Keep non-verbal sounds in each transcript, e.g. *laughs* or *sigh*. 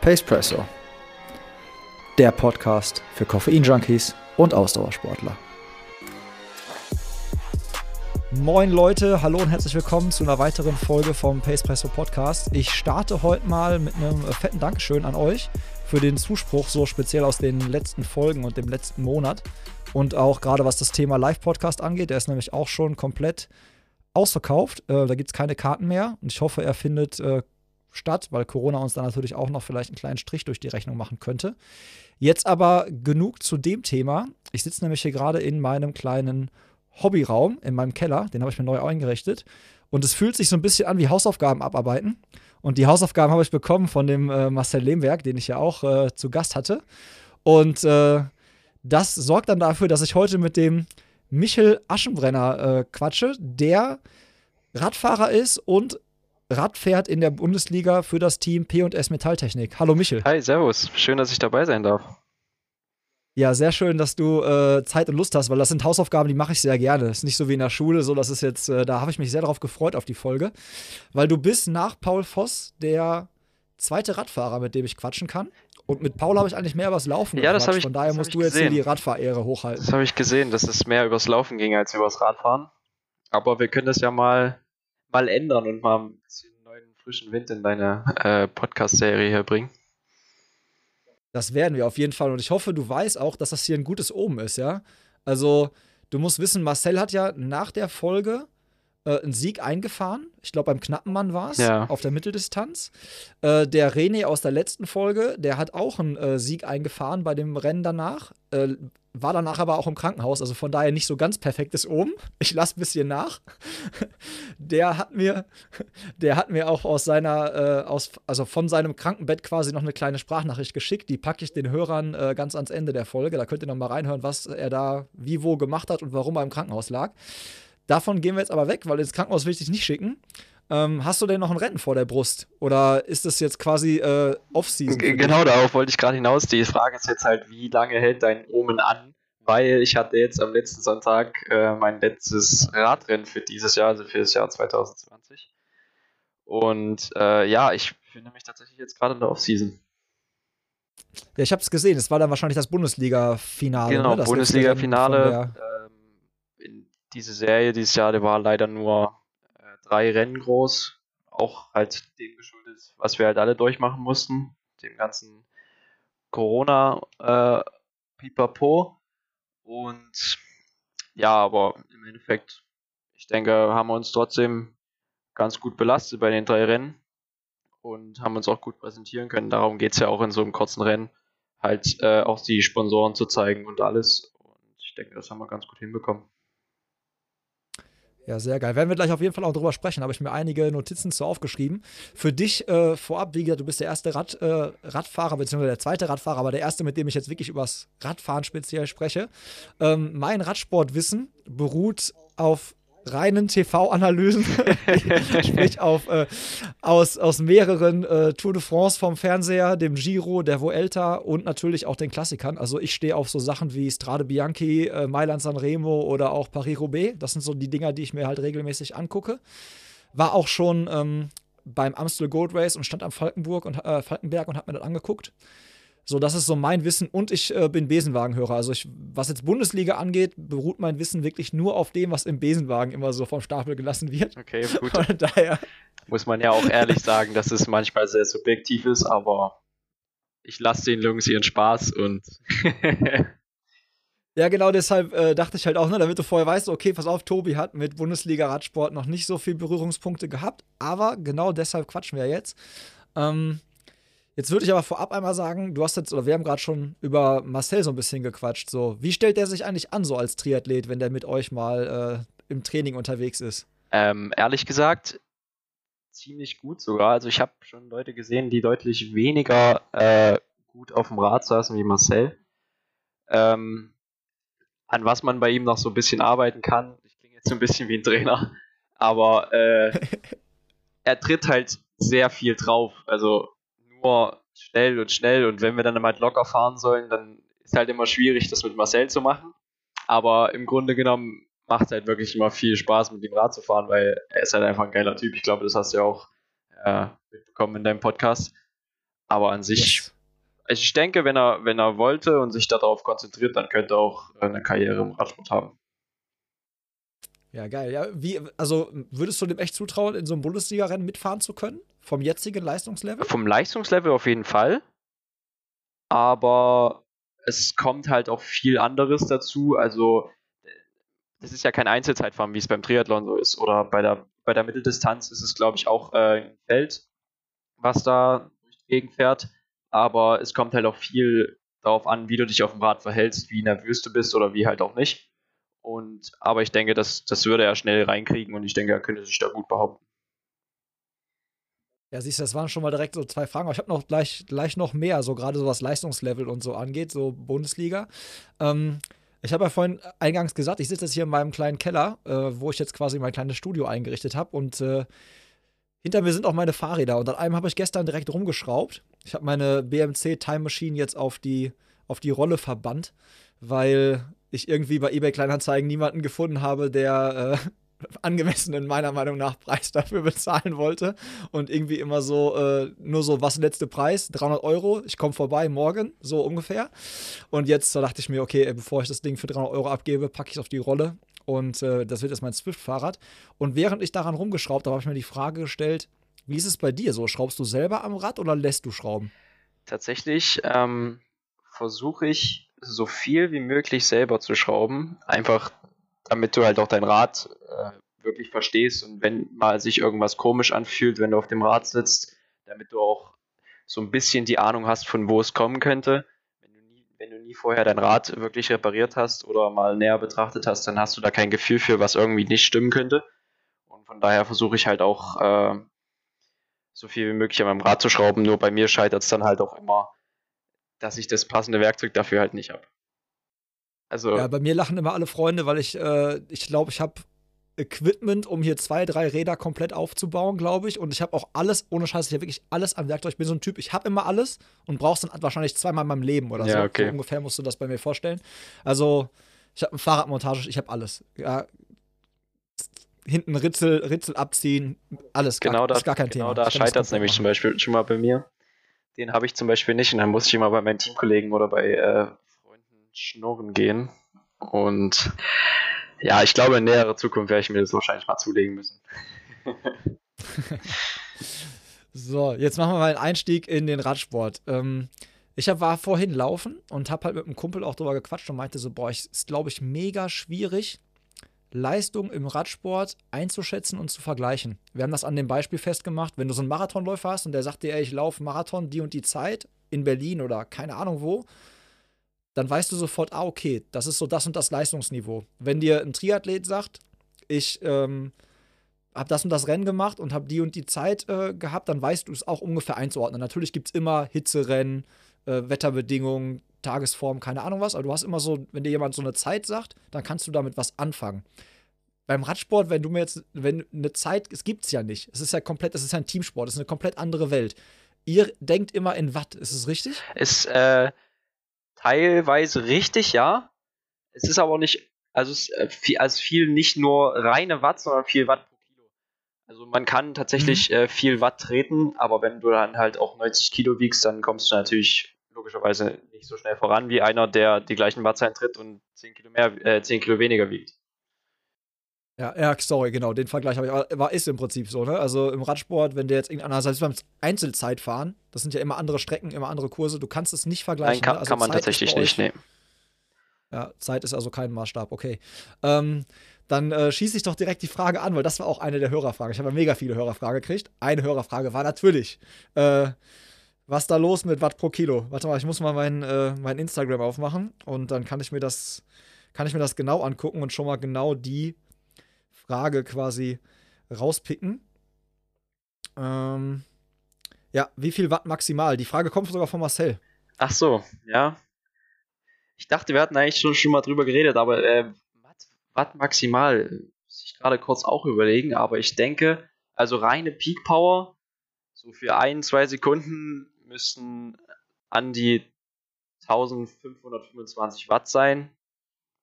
Pacepresso, der Podcast für Koffein-Junkies und Ausdauersportler. Moin Leute, hallo und herzlich willkommen zu einer weiteren Folge vom Pacepresso Podcast. Ich starte heute mal mit einem fetten Dankeschön an euch für den Zuspruch, so speziell aus den letzten Folgen und dem letzten Monat. Und auch gerade was das Thema Live-Podcast angeht, der ist nämlich auch schon komplett ausverkauft. Äh, da gibt es keine Karten mehr. Und ich hoffe, er findet äh, statt, weil Corona uns da natürlich auch noch vielleicht einen kleinen Strich durch die Rechnung machen könnte. Jetzt aber genug zu dem Thema. Ich sitze nämlich hier gerade in meinem kleinen Hobbyraum in meinem Keller. Den habe ich mir neu eingerichtet. Und es fühlt sich so ein bisschen an wie Hausaufgaben abarbeiten. Und die Hausaufgaben habe ich bekommen von dem äh, Marcel Lehmberg, den ich ja auch äh, zu Gast hatte. Und äh, das sorgt dann dafür, dass ich heute mit dem Michel Aschenbrenner äh, quatsche, der Radfahrer ist und Rad fährt in der Bundesliga für das Team P&S Metalltechnik. Hallo Michel. Hi, servus. Schön, dass ich dabei sein darf. Ja, sehr schön, dass du äh, Zeit und Lust hast, weil das sind Hausaufgaben, die mache ich sehr gerne. Das ist nicht so wie in der Schule, so dass es jetzt, äh, da habe ich mich sehr darauf gefreut auf die Folge, weil du bist nach Paul Voss der zweite Radfahrer, mit dem ich quatschen kann. Und mit Paul habe ich eigentlich mehr übers Laufen Ja, das habe ich Von daher musst du jetzt gesehen. hier die Radfahrehre hochhalten. Das habe ich gesehen, dass es mehr übers Laufen ging als übers Radfahren. Aber wir können das ja mal, mal ändern und mal ein bisschen neuen, frischen Wind in deine äh, Podcast-Serie hier bringen. Das werden wir auf jeden Fall. Und ich hoffe, du weißt auch, dass das hier ein gutes Omen ist, ja. Also, du musst wissen, Marcel hat ja nach der Folge äh, einen Sieg eingefahren. Ich glaube, beim Knappenmann war es, Ja. auf der Mitteldistanz. Äh, der René aus der letzten Folge, der hat auch einen äh, Sieg eingefahren bei dem Rennen danach. Äh, war danach aber auch im Krankenhaus, also von daher nicht so ganz perfektes Omen. *laughs* Ich lasse ein bisschen nach. *laughs* Der hat mir, *laughs* der hat mir auch aus seiner, äh, aus, also von seinem Krankenbett quasi noch eine kleine Sprachnachricht geschickt. Die packe ich den Hörern äh, ganz ans Ende der Folge. Da könnt ihr noch mal reinhören, was er da wie wo gemacht hat und warum er im Krankenhaus lag. Davon gehen wir jetzt aber weg, weil ins Krankenhaus will ich dich nicht schicken. Ähm, hast du denn noch ein Rennen vor der Brust? Oder ist das jetzt quasi äh, Off-Season? Genau darauf wollte ich gerade hinaus. Die Frage ist jetzt halt, wie lange hält dein Omen an? Weil ich hatte jetzt am letzten Sonntag äh, mein letztes Radrennen für dieses Jahr, also für das Jahr 2020. Und äh, ja, ich finde mich tatsächlich jetzt gerade in der Off-Season. Ja, ich habe es gesehen. Es war dann wahrscheinlich das Bundesliga-Finale. Genau, ne? Bundesliga-Finale. Rennen von Ähm, in diese Serie dieses Jahr, der war leider nur äh, drei Rennen groß. Auch halt dem geschuldet, was wir halt alle durchmachen mussten. Dem ganzen Corona äh, Pipapo. Und ja, aber im Endeffekt, ich denke, haben wir uns trotzdem ganz gut belastet bei den drei Rennen und haben uns auch gut präsentieren können. Darum geht es ja auch in so einem kurzen Rennen, halt äh, auch die Sponsoren zu zeigen und alles. Und ich denke, das haben wir ganz gut hinbekommen. Ja, sehr geil. Werden wir gleich auf jeden Fall auch drüber sprechen. Habe ich mir einige Notizen zu aufgeschrieben. Für dich äh, vorab, wie gesagt, du bist der erste Rad, äh, Radfahrer, beziehungsweise der zweite Radfahrer, aber der erste, mit dem ich jetzt wirklich übers Radfahren speziell spreche. Ähm, mein Radsportwissen beruht auf reinen TV-Analysen, *laughs* sprich auf, äh, aus, aus mehreren äh, Tour de France vom Fernseher, dem Giro, der Vuelta und natürlich auch den Klassikern. Also ich stehe auf so Sachen wie Strade Bianchi, äh, Mailand San Remo oder auch Paris-Roubaix. Das sind so die Dinger, die ich mir halt regelmäßig angucke. War auch schon ähm, beim Amstel Gold Race und stand am Falkenburg und, äh, Falkenberg und habe mir das angeguckt. So, das ist so mein Wissen und ich äh, bin Besenwagenhörer. Also ich, was jetzt Bundesliga angeht, beruht mein Wissen wirklich nur auf dem, was im Besenwagen immer so vom Stapel gelassen wird. Okay, *laughs* gut. Von daher, Muss man ja auch ehrlich sagen, dass es manchmal sehr subjektiv ist, aber ich lasse den Jungs ihren Spaß und *laughs* ja genau deshalb äh, dachte ich halt auch, ne, damit du vorher weißt, okay, pass auf, Tobi hat mit Bundesliga-Radsport noch nicht so viel Berührungspunkte gehabt, aber genau deshalb quatschen wir jetzt. Ähm, Jetzt würde ich aber vorab einmal sagen, du hast jetzt, oder wir haben gerade schon über Marcel so ein bisschen gequatscht. So, wie stellt der sich eigentlich an, so als Triathlet, wenn der mit euch mal äh, im Training unterwegs ist? Ähm, ehrlich gesagt, ziemlich gut sogar. Also ich habe schon Leute gesehen, die deutlich weniger äh, gut auf dem Rad saßen wie Marcel. Ähm, an was man bei ihm noch so ein bisschen arbeiten kann. Ich klinge jetzt so ein bisschen wie ein Trainer, aber äh, *laughs* er tritt halt sehr viel drauf. Also nur schnell und schnell und wenn wir dann halt locker fahren sollen, dann ist halt immer schwierig, das mit Marcel zu machen. Aber im Grunde genommen macht es halt wirklich immer viel Spaß, mit ihm Rad zu fahren, weil er ist halt einfach ein geiler Typ. Ich glaube, das hast du ja auch äh, mitbekommen in deinem Podcast. Aber an sich, yes. ich denke, wenn er, wenn er wollte und sich darauf konzentriert, dann könnte er auch eine Karriere im Radsport haben. Ja, geil. Ja, wie, also würdest du dem echt zutrauen, in so einem Bundesliga-Rennen mitfahren zu können? Vom jetzigen Leistungslevel? Vom Leistungslevel auf jeden Fall. Aber es kommt halt auch viel anderes dazu. Also, das ist ja kein Einzelzeitfahren, wie es beim Triathlon so ist. Oder bei der, bei der Mitteldistanz ist es, glaube ich, auch äh, ein Feld, was da durch die Gegend fährt. Aber es kommt halt auch viel darauf an, wie du dich auf dem Rad verhältst, wie nervös du bist oder wie halt auch nicht. Und, aber ich denke, das, das würde er schnell reinkriegen und ich denke, er könnte sich da gut behaupten. Ja, siehst du, das waren schon mal direkt so zwei Fragen. Aber ich habe noch gleich, gleich noch mehr, so gerade so was Leistungslevel und so angeht, so Bundesliga. Ähm, ich habe ja vorhin eingangs gesagt, ich sitze jetzt hier in meinem kleinen Keller, äh, wo ich jetzt quasi mein kleines Studio eingerichtet habe und äh, hinter mir sind auch meine Fahrräder und an einem habe ich gestern direkt rumgeschraubt. Ich habe meine BMC Time Machine jetzt auf die, auf die Rolle verbannt, weil ich irgendwie bei eBay Kleinanzeigen niemanden gefunden habe, der äh, *laughs* angemessenen, meiner Meinung nach, Preis dafür bezahlen wollte. Und irgendwie immer so, äh, nur so, was letzte Preis? 300 Euro, ich komme vorbei morgen, so ungefähr. Und jetzt da dachte ich mir, okay, bevor ich das Ding für 300 Euro abgebe, packe ich es auf die Rolle. Und äh, das wird jetzt mein Swift-Fahrrad. Und während ich daran rumgeschraubt habe, habe ich mir die Frage gestellt, wie ist es bei dir so? Schraubst du selber am Rad oder lässt du schrauben? Tatsächlich ähm, versuche ich so viel wie möglich selber zu schrauben. Einfach damit du halt auch dein Rad äh, wirklich verstehst und wenn mal sich irgendwas komisch anfühlt, wenn du auf dem Rad sitzt, damit du auch so ein bisschen die Ahnung hast, von wo es kommen könnte. Wenn du nie, wenn du nie vorher dein Rad wirklich repariert hast oder mal näher betrachtet hast, dann hast du da kein Gefühl für, was irgendwie nicht stimmen könnte. Und von daher versuche ich halt auch äh, so viel wie möglich an meinem Rad zu schrauben. Nur bei mir scheitert es dann halt auch immer, dass ich das passende Werkzeug dafür halt nicht habe. Also ja, bei mir lachen immer alle Freunde, weil ich, äh, ich glaube, ich habe Equipment, um hier zwei, drei Räder komplett aufzubauen, glaube ich. Und ich habe auch alles, ohne Scheiß, ich habe wirklich alles am Werkzeug. Ich bin so ein Typ, ich habe immer alles und brauchst dann wahrscheinlich zweimal in meinem Leben oder ja, so. Okay. so. ungefähr musst du das bei mir vorstellen. Also, ich habe eine Fahrradmontage, ich habe alles. Ja, hinten Ritzel, Ritzel abziehen, alles. Genau, gar, da, ist gar kein genau Thema. Genau da scheitert es nämlich zum Beispiel schon mal bei mir. Den habe ich zum Beispiel nicht und dann muss ich immer bei meinen Teamkollegen oder bei äh, Schnurren gehen. Und ja, ich glaube, in näherer Zukunft werde ich mir das wahrscheinlich mal zulegen müssen. *laughs* so, jetzt machen wir mal einen Einstieg in den Radsport. Ähm, ich hab, war vorhin laufen und habe halt mit einem Kumpel auch drüber gequatscht und meinte so, boah, es ist, glaube ich, mega schwierig, Leistung im Radsport einzuschätzen und zu vergleichen. Wir haben das an dem Beispiel festgemacht, wenn du so einen Marathonläufer hast und der sagt dir, ey, ich laufe Marathon die und die Zeit in Berlin oder keine Ahnung wo, dann weißt du sofort, ah, okay, das ist so das und das Leistungsniveau. Wenn dir ein Triathlet sagt, ich ähm, habe das und das Rennen gemacht und habe die und die Zeit äh, gehabt, dann weißt du es auch ungefähr einzuordnen. Natürlich gibt es immer Hitzerennen, äh, Wetterbedingungen, Tagesform, keine Ahnung was, aber du hast immer so, wenn dir jemand so eine Zeit sagt, dann kannst du damit was anfangen. Beim Radsport, wenn du mir jetzt, wenn eine Zeit, es gibt es ja nicht. Es ist ja komplett, es ist ja ein Teamsport, es ist eine komplett andere Welt. Ihr denkt immer in Watt, ist es richtig? Es, äh, teilweise richtig, ja. Es ist aber nicht, also es äh, viel, also viel nicht nur reine Watt, sondern viel Watt pro Kilo. Also man kann tatsächlich mhm. äh, viel Watt treten, aber wenn du dann halt auch 90 Kilo wiegst, dann kommst du natürlich logischerweise nicht so schnell voran wie einer, der die gleichen Wattzahlen tritt und 10 Kilo mehr, äh, 10 Kilo weniger wiegt. Ja, ja, sorry, genau, den Vergleich habe ich. Aber war, ist im Prinzip so, ne? Also im Radsport, wenn der jetzt irgendeiner, selbst beim Einzelzeitfahren, das sind ja immer andere Strecken, immer andere Kurse, du kannst es nicht vergleichen. Nein, kann, ne? also kann man Zeit tatsächlich nicht nehmen. Ja, Zeit ist also kein Maßstab, okay. Ähm, dann äh, schieße ich doch direkt die Frage an, weil das war auch eine der Hörerfragen. Ich habe ja mega viele Hörerfragen gekriegt. Eine Hörerfrage war natürlich, äh, was da los mit Watt pro Kilo? Warte mal, ich muss mal mein, äh, mein Instagram aufmachen und dann kann ich mir das, kann ich mir das genau angucken und schon mal genau die Frage quasi rauspicken. Ähm, ja, wie viel Watt maximal? Die Frage kommt sogar von Marcel. Ach so, ja. Ich dachte, wir hatten eigentlich schon, schon mal drüber geredet, aber äh, Watt, Watt maximal, muss ich gerade kurz auch überlegen, aber ich denke, also reine Peak Power, so für ein, zwei Sekunden müssten an die 1525 Watt sein.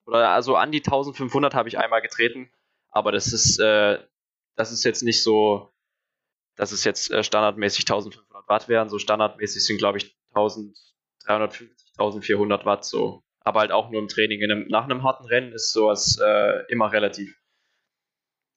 Oder also an die 1500 habe ich einmal getreten. Aber das ist, äh, das ist jetzt nicht so, dass es jetzt äh, standardmäßig 1500 Watt wären. So standardmäßig sind, glaube ich, 1350, 1400 Watt so. Aber halt auch nur im Training. Einem, nach einem harten Rennen ist sowas äh, immer relativ.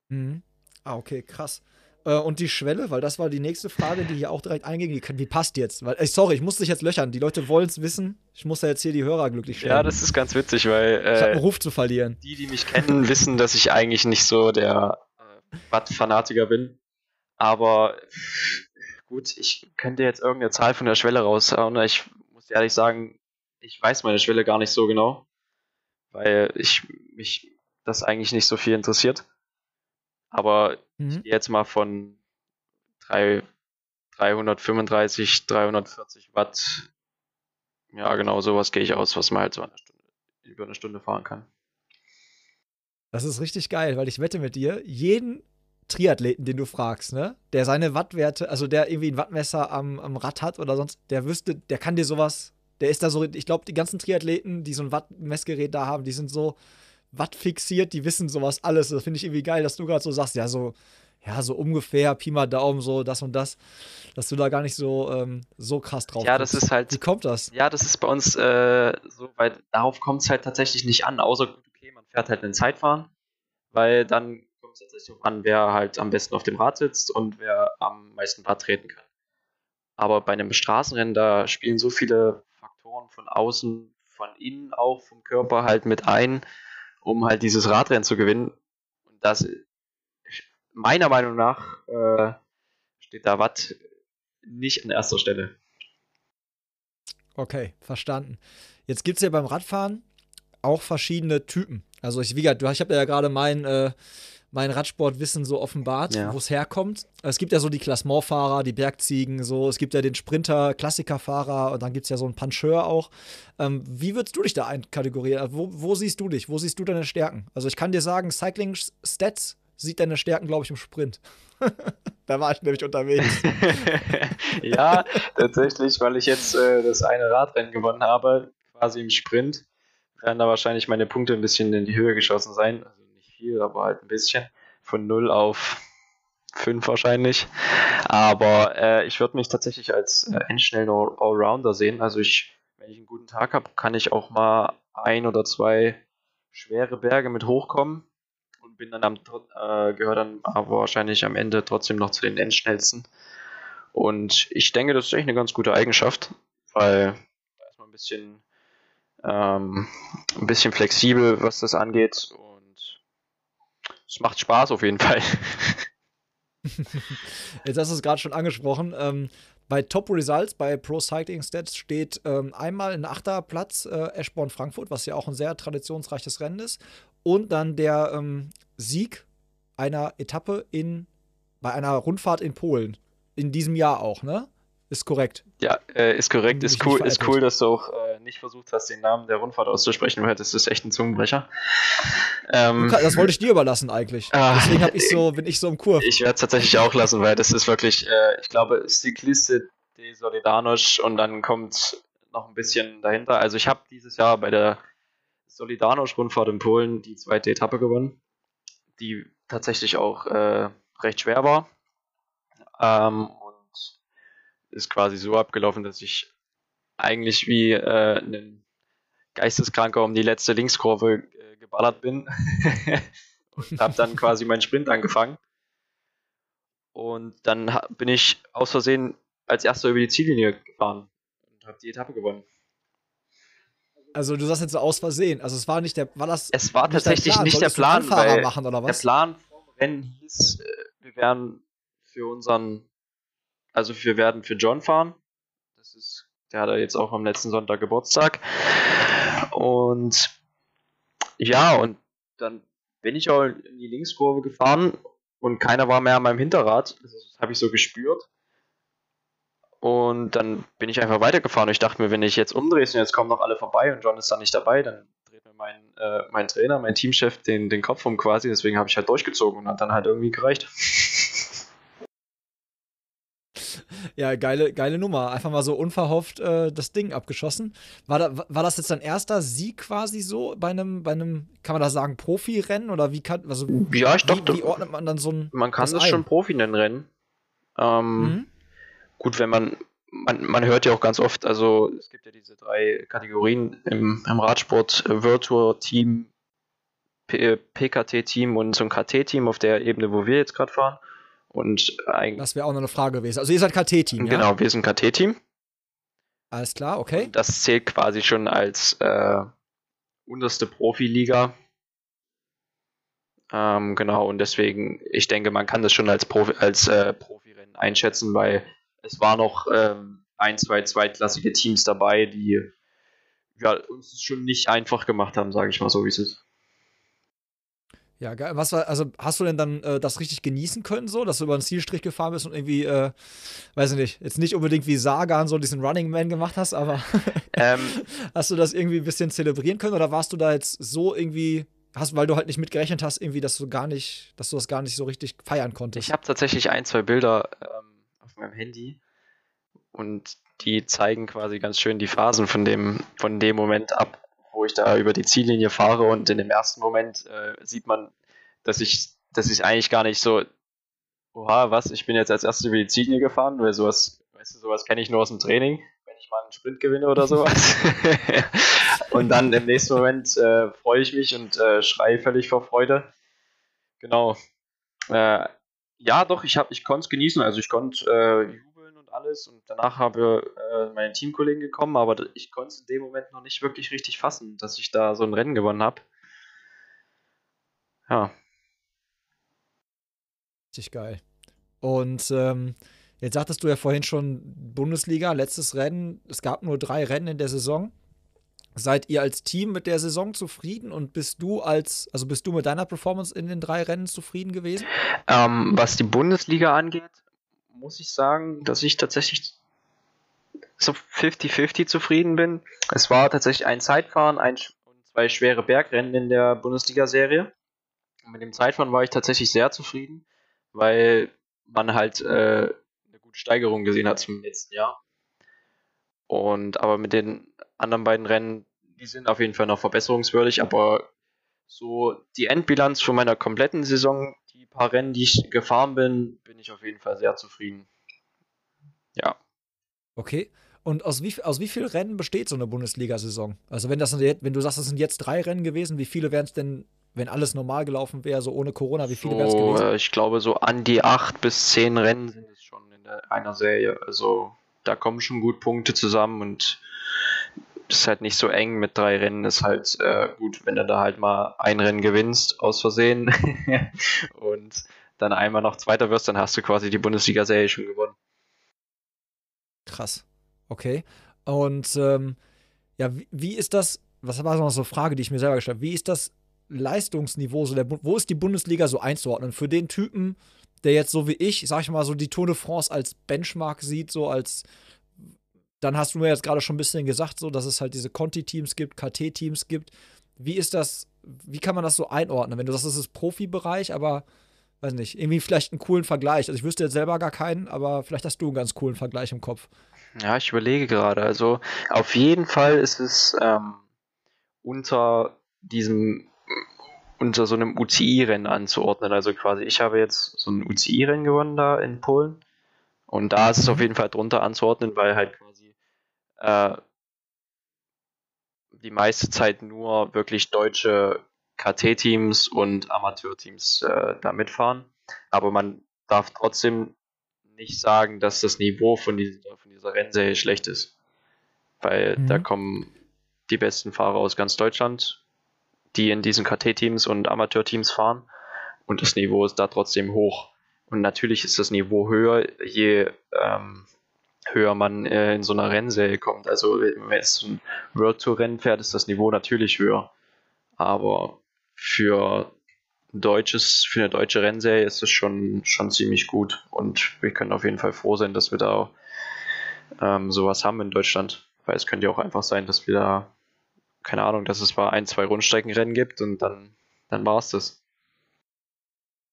Mhm. Ah, okay, krass. Äh, und die Schwelle, weil das war die nächste Frage, die hier auch direkt einging, die, die passt jetzt. Weil, sorry, ich muss dich jetzt löchern. Die Leute wollen es wissen. Ich muss ja jetzt hier die Hörer glücklich stellen. Ja, das ist ganz witzig, weil. Äh, ich habe einen Ruf zu verlieren. Die, die mich kennen, wissen, dass ich eigentlich nicht so der äh, Watt-Fanatiker bin. Aber gut, ich könnte jetzt irgendeine Zahl von der Schwelle raushauen. Ich muss ehrlich sagen, ich weiß meine Schwelle gar nicht so genau, weil ich mich das eigentlich nicht so viel interessiert. Aber mhm. ich gehe jetzt mal von 3, 335, 340 Watt. Ja, genau, sowas gehe ich aus, was man halt so eine Stunde, über eine Stunde fahren kann. Das ist richtig geil, weil ich wette mit dir, jeden Triathleten, den du fragst, ne, der seine Wattwerte, also der irgendwie ein Wattmesser am, am Rad hat oder sonst, der wüsste, der kann dir sowas, der ist da so, ich glaube, die ganzen Triathleten, die so ein Wattmessgerät da haben, die sind so, Watt fixiert, die wissen sowas alles. Das finde ich irgendwie geil, dass du gerade so sagst, ja, so, ja, so ungefähr, Pi mal Daumen, so das und das, dass du da gar nicht so, ähm, so krass drauf Ja, das ist halt. Wie kommt das? Ja, das ist bei uns äh, so, weil darauf kommt es halt tatsächlich nicht an, außer okay, man fährt halt in Zeitfahren, weil dann kommt es tatsächlich an, wer halt am besten auf dem Rad sitzt und wer am meisten Rad treten kann. Aber bei einem Straßenrennen, da spielen so viele Faktoren von außen, von innen auch, vom Körper halt mit ein um halt dieses Radrennen zu gewinnen. Und das meiner Meinung nach äh, steht da Watt nicht an erster Stelle. Okay, verstanden. Jetzt gibt es ja beim Radfahren auch verschiedene Typen. Also ich, wie gesagt, ich habe ja gerade mein, äh, mein Radsportwissen so offenbart, ja. wo es herkommt. Es gibt ja so die Klassementfahrer, die Bergziegen, so. Es gibt ja den Sprinter, Klassikerfahrer und dann gibt es ja so einen Puncheur auch. Ähm, wie würdest du dich da einkategorieren? Also wo, wo siehst du dich? Wo siehst du deine Stärken? Also ich kann dir sagen, Cycling Stats sieht deine Stärken, glaube ich, im Sprint. *laughs* da war ich nämlich unterwegs. *laughs* ja, tatsächlich, weil ich jetzt äh, das eine Radrennen gewonnen habe, quasi im Sprint, werden da wahrscheinlich meine Punkte ein bisschen in die Höhe geschossen sein. Also viel, aber halt ein bisschen. Von 0 auf 5 wahrscheinlich. Aber äh, ich würde mich tatsächlich als äh, endschnellen Allrounder sehen. Also ich, wenn ich einen guten Tag habe, kann ich auch mal ein oder zwei schwere Berge mit hochkommen und bin dann am äh, gehöre dann aber wahrscheinlich am Ende trotzdem noch zu den endschnellsten. Und ich denke, das ist echt eine ganz gute Eigenschaft, weil da ist man ein bisschen ähm, ein bisschen flexibel, was das angeht es macht Spaß auf jeden Fall. *laughs* Jetzt hast du es gerade schon angesprochen. Ähm, bei Top Results, bei Pro Cycling Stats steht ähm, einmal ein achter Platz äh, Eschborn Frankfurt, was ja auch ein sehr traditionsreiches Rennen ist. Und dann der ähm, Sieg einer Etappe in, bei einer Rundfahrt in Polen. In diesem Jahr auch, ne? Ist korrekt. Ja, äh, ist korrekt. Ist cool, ist cool, dass du auch äh, nicht versucht hast, den Namen der Rundfahrt auszusprechen, weil das ist echt ein Zungenbrecher. Ähm, das wollte ich dir überlassen eigentlich. Ah, Deswegen hab ich so, bin ich so im Kurs. Ich werde es tatsächlich auch lassen, weil das ist wirklich, äh, ich glaube, Cycliste de Solidarność und dann kommt noch ein bisschen dahinter. Also ich habe dieses Jahr bei der Solidarność-Rundfahrt in Polen die zweite Etappe gewonnen, die tatsächlich auch äh, recht schwer war. Ähm, ist quasi so abgelaufen, dass ich eigentlich wie äh, ein Geisteskranker um die letzte Linkskurve äh, geballert bin *laughs* und habe dann quasi meinen Sprint angefangen. Und dann bin ich aus Versehen als erster über die Ziellinie gefahren und habe die Etappe gewonnen. Also du sagst jetzt so aus Versehen. Also es war nicht der, war das? Es war tatsächlich Plan? nicht der Plan, weil machen, der Plan vom Rennen hieß, äh, wir werden für unseren also wir werden für John fahren. Das ist, der hat ja jetzt auch am letzten Sonntag Geburtstag. Und ja, und dann bin ich auch in die Linkskurve gefahren und keiner war mehr an meinem Hinterrad. Das habe ich so gespürt. Und dann bin ich einfach weitergefahren. Ich dachte mir, wenn ich jetzt umdrehe und jetzt kommen noch alle vorbei und John ist dann nicht dabei, dann dreht mir mein, äh, mein Trainer, mein Teamchef den, den Kopf um quasi. Deswegen habe ich halt durchgezogen und hat dann halt irgendwie gereicht. Ja, geile, geile Nummer. Einfach mal so unverhofft äh, das Ding abgeschossen. War, da, war das jetzt dein erster Sieg quasi so bei einem, bei einem, kann man da sagen, Profi-Rennen? Oder wie kann, also, ja, ich wie, wie ordnet man dann so ein. Man kann das, das schon Profi nennen Rennen. Ähm, mhm. gut, wenn man, man, man hört ja auch ganz oft, also es gibt ja diese drei Kategorien im, im Radsport, äh, Virtual Team, PKT-Team und so ein KT-Team auf der Ebene, wo wir jetzt gerade fahren. Und eigentlich. Das wäre auch noch eine Frage gewesen. Also ihr seid KT-Team, ja? Genau, wir sind KT-Team. Alles klar, okay. Und das zählt quasi schon als äh, unterste Profiliga. Ähm, genau, und deswegen, ich denke, man kann das schon als, Profi, als äh, Profirennen einschätzen, weil es waren noch ähm, ein, zwei zweitklassige Teams dabei, die ja, uns schon nicht einfach gemacht haben, sage ich mal so, wie es ist. Ja, geil. Was war, also hast du denn dann äh, das richtig genießen können, so, dass du über den Zielstrich gefahren bist und irgendwie, äh, weiß ich nicht, jetzt nicht unbedingt wie Sagan so diesen Running Man gemacht hast, aber *laughs* ähm, hast du das irgendwie ein bisschen zelebrieren können oder warst du da jetzt so irgendwie, hast, weil du halt nicht mitgerechnet hast, irgendwie, dass du gar nicht, dass du das gar nicht so richtig feiern konntest? Ich habe tatsächlich ein, zwei Bilder ähm, auf meinem Handy und die zeigen quasi ganz schön die Phasen von dem, von dem Moment ab wo ich da über die Ziellinie fahre und in dem ersten Moment äh, sieht man, dass ich, dass ich eigentlich gar nicht so, oha, was, ich bin jetzt als erstes über die Ziellinie gefahren, weil sowas, weißt du, sowas kenne ich nur aus dem Training, wenn ich mal einen Sprint gewinne oder sowas. *laughs* und dann im nächsten Moment äh, freue ich mich und äh, schreie völlig vor Freude. Genau. Äh, ja, doch, ich, ich konnte es genießen. Also ich konnte alles und danach habe äh, meine Teamkollegen gekommen, aber ich konnte es in dem Moment noch nicht wirklich richtig fassen, dass ich da so ein Rennen gewonnen habe. Ja. Richtig geil. Und ähm, jetzt sagtest du ja vorhin schon Bundesliga, letztes Rennen. Es gab nur drei Rennen in der Saison. Seid ihr als Team mit der Saison zufrieden und bist du als, also bist du mit deiner Performance in den drei Rennen zufrieden gewesen? Ähm, was die Bundesliga angeht, muss ich sagen, dass ich tatsächlich so 50-50 zufrieden bin. Es war tatsächlich ein Zeitfahren ein, und zwei schwere Bergrennen in der Bundesliga-Serie. Und mit dem Zeitfahren war ich tatsächlich sehr zufrieden, weil man halt äh, eine gute Steigerung gesehen hat zum letzten Jahr. Und aber mit den anderen beiden Rennen, die sind auf jeden Fall noch verbesserungswürdig, aber so die Endbilanz von meiner kompletten Saison paar Rennen, die ich gefahren bin, bin ich auf jeden Fall sehr zufrieden. Ja. Okay. Und aus wie, aus wie vielen Rennen besteht so eine Bundesliga-Saison? Also wenn das wenn du sagst, es sind jetzt drei Rennen gewesen, wie viele wären es denn, wenn alles normal gelaufen wäre, so ohne Corona, wie viele so, wären es gewesen? Äh, ich glaube, so an die acht bis zehn Rennen sind es schon in der, einer Serie. Also da kommen schon gut Punkte zusammen und ist halt nicht so eng mit drei Rennen. Ist halt äh, gut, wenn du da halt mal ein Rennen gewinnst aus Versehen *laughs* und dann einmal noch Zweiter wirst, dann hast du quasi die Bundesliga-Serie schon gewonnen. Krass. Okay. Und ähm, ja, wie, wie, ist das? Was war noch so eine Frage, die ich mir selber gestellt habe? Wie ist das Leistungsniveau? So der, wo ist die Bundesliga so einzuordnen? Für den Typen, der jetzt so wie ich, sag ich mal, so die Tour de France als Benchmark sieht, so als dann hast du mir jetzt gerade schon ein bisschen gesagt, so, dass es halt diese Conti-Teams gibt, KT-Teams gibt. Wie ist das, wie kann man das so einordnen? Wenn du sagst, das ist Profibereich, aber weiß nicht, irgendwie vielleicht einen coolen Vergleich. Also ich wüsste jetzt selber gar keinen, aber vielleicht hast du einen ganz coolen Vergleich im Kopf. Ja, ich überlege gerade. Also auf jeden Fall ist es ähm, unter diesem unter so einem UCI-Rennen anzuordnen. Also quasi, ich habe jetzt so ein UCI-Rennen gewonnen da in Polen. Und da ist es auf mhm. jeden Fall drunter anzuordnen, weil halt äh, die meiste Zeit nur wirklich deutsche KT-Teams und Amateurteams äh, da mitfahren. Aber man darf trotzdem nicht sagen, dass das Niveau von dieser, von dieser Rennserie schlecht ist. Weil mhm. da kommen die besten Fahrer aus ganz Deutschland, die in diesen KT-Teams und Amateurteams fahren. Und das Niveau ist da trotzdem hoch. Und natürlich ist das Niveau höher, je ähm, höher man äh, in so einer Rennserie kommt. Also wenn man jetzt ein World Tour Rennen fährt, ist das Niveau natürlich höher. Aber für deutsches, für eine deutsche Rennserie ist es schon, schon ziemlich gut. Und wir können auf jeden Fall froh sein, dass wir da ähm, sowas haben in Deutschland. Weil es könnte ja auch einfach sein, dass wir da, keine Ahnung, dass es mal ein, zwei Rundstreckenrennen gibt und dann, dann war es das.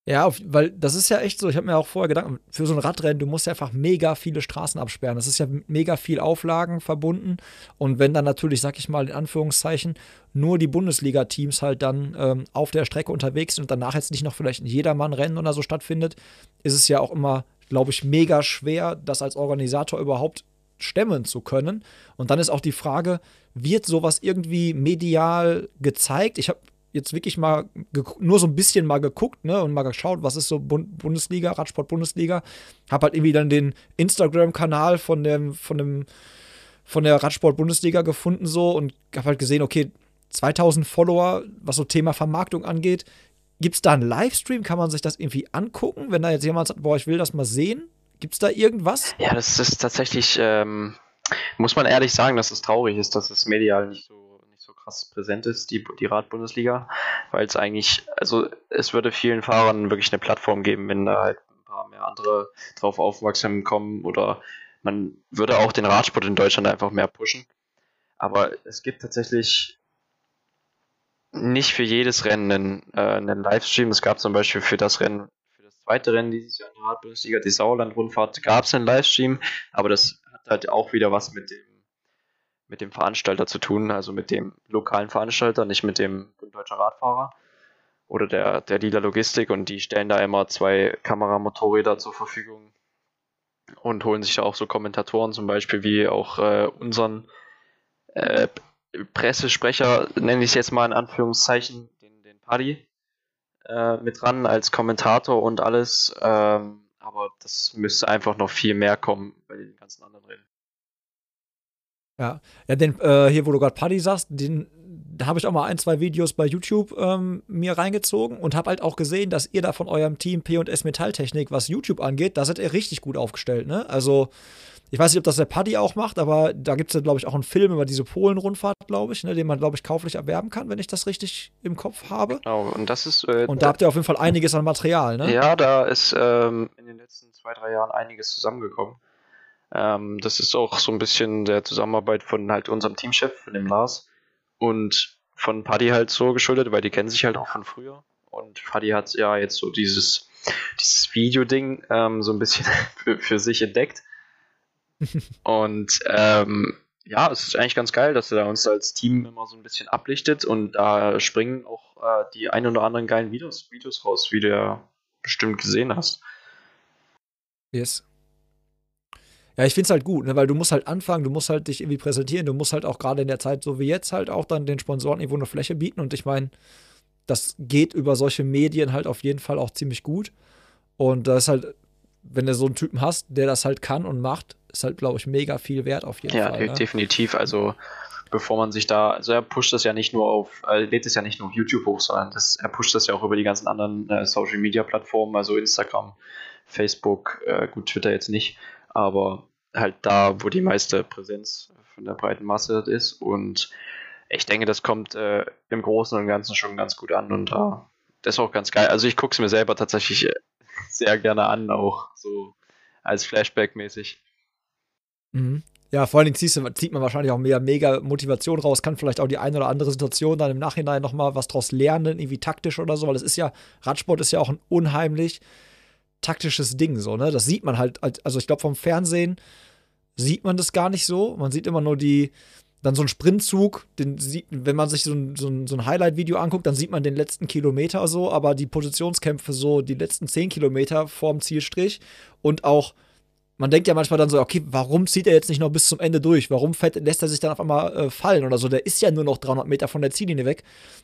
Ja, weil das ist ja echt so, ich habe mir auch vorher gedacht, für so ein Radrennen, du musst ja einfach mega viele Straßen absperren. Das ist ja mega viel Auflagen verbunden. Und wenn dann natürlich, sag ich mal in Anführungszeichen, nur die Bundesliga-Teams halt dann ähm, auf der Strecke unterwegs sind und danach jetzt nicht noch vielleicht ein Jedermann-Rennen oder so stattfindet, ist es ja auch immer glaube ich, mega schwer, das als Organisator überhaupt stemmen zu können. Und dann ist auch die Frage, wird sowas irgendwie medial gezeigt? Ich habe jetzt wirklich mal nur so ein bisschen mal geguckt, ne, und mal geschaut, was ist so Bund Bundesliga, Radsport Bundesliga. Hab halt irgendwie dann den Instagram-Kanal von dem, von dem, von der Radsport Bundesliga gefunden so und hab halt gesehen, okay, 2000 Follower, was so Thema Vermarktung angeht. Gibt es da einen Livestream? Kann man sich das irgendwie angucken, wenn da jetzt jemand sagt, boah, ich will das mal sehen? Gibt es da irgendwas? Ja, das ist tatsächlich, ähm, muss man ehrlich sagen, dass es traurig ist, dass es medial nicht so krass präsent ist, die, die Rad-Bundesliga, weil es eigentlich, also es würde vielen Fahrern wirklich eine Plattform geben, wenn da halt ein paar mehr andere drauf aufmerksam kommen oder man würde auch den Radsport in Deutschland einfach mehr pushen. Aber es gibt tatsächlich nicht für jedes Rennen einen, äh, einen Livestream. Es gab zum Beispiel für das Rennen zweite Rennen dieses Jahr in der Radbundesliga, die Sauerland-Rundfahrt, gab es einen Livestream, aber das hat halt auch wieder was mit dem, mit dem Veranstalter zu tun, also mit dem lokalen Veranstalter, nicht mit dem deutschen Radfahrer oder der, der Lila Logistik und die stellen da immer zwei Kameramotorräder zur Verfügung und holen sich da auch so Kommentatoren, zum Beispiel wie auch äh, unseren äh, Pressesprecher, nenne ich es jetzt mal in Anführungszeichen, den, den Paddy, äh, mit dran als Kommentator und alles. Ähm, aber das müsste einfach noch viel mehr kommen bei den ganzen anderen Rennen. Ja, ja, den, äh, hier, wo du gerade Paddy sagst, den, habe ich auch mal ein, zwei Videos bei YouTube ähm, mir reingezogen und habe halt auch gesehen, dass ihr da von eurem Team P&S Metalltechnik, was YouTube angeht, da seid ihr richtig gut aufgestellt, ne? Also, ich weiß nicht, ob das der Paddy auch macht, aber da gibt es ja, glaube ich, auch einen Film über diese Polen-Rundfahrt, glaube ich, ne, den man, glaube ich, kauflich erwerben kann, wenn ich das richtig im Kopf habe. Genau, und das ist. Äh, und da habt ihr auf jeden Fall einiges an Material, ne? Ja, da ist ähm, in den letzten zwei, drei Jahren einiges zusammengekommen. Ähm, das ist auch so ein bisschen der Zusammenarbeit von halt unserem Teamchef, von dem Lars, und von Paddy halt so geschuldet, weil die kennen sich halt auch von früher. Und Paddy hat ja jetzt so dieses, dieses Video-Ding ähm, so ein bisschen *laughs* für, für sich entdeckt *laughs* und ähm, ja, es ist eigentlich ganz geil, dass er uns als Team immer so ein bisschen ablichtet und da springen auch äh, die ein oder anderen geilen Videos, Videos raus, wie du ja bestimmt gesehen hast. Yes. Ja, ich finde es halt gut, ne, weil du musst halt anfangen, du musst halt dich irgendwie präsentieren, du musst halt auch gerade in der Zeit, so wie jetzt, halt auch dann den Sponsoren irgendwo eine Fläche bieten und ich meine, das geht über solche Medien halt auf jeden Fall auch ziemlich gut. Und da ist halt wenn du so einen Typen hast, der das halt kann und macht, ist halt, glaube ich, mega viel wert auf jeden ja, Fall. Ja, ne? definitiv. Also bevor man sich da, also er pusht das ja nicht nur auf, er lädt es ja nicht nur auf YouTube hoch, sondern das, er pusht das ja auch über die ganzen anderen äh, Social Media Plattformen, also Instagram, Facebook, äh, gut, Twitter jetzt nicht, aber halt da, wo die meiste Präsenz von der breiten Masse ist und ich denke, das kommt äh, im Großen und Ganzen schon ganz gut an und da das ist auch ganz geil. Also ich gucke es mir selber tatsächlich äh, sehr gerne an, auch so als Flashback-mäßig. Mhm. Ja, vor allem zieht man wahrscheinlich auch mehr mega Motivation raus, kann vielleicht auch die eine oder andere Situation dann im Nachhinein nochmal was draus lernen, irgendwie taktisch oder so, weil es ist ja, Radsport ist ja auch ein unheimlich taktisches Ding, so, ne? Das sieht man halt, also ich glaube, vom Fernsehen sieht man das gar nicht so. Man sieht immer nur die, dann so ein Sprintzug, den sieht, wenn man sich so ein, so ein, so ein Highlight-Video anguckt, dann sieht man den letzten Kilometer so, aber die Positionskämpfe so die letzten zehn Kilometer vorm Zielstrich und auch, man denkt ja manchmal dann so, okay, warum zieht er jetzt nicht noch bis zum Ende durch? Warum fällt, lässt er sich dann auf einmal äh, fallen oder so? Der ist ja nur noch 300 Meter von der Ziellinie weg.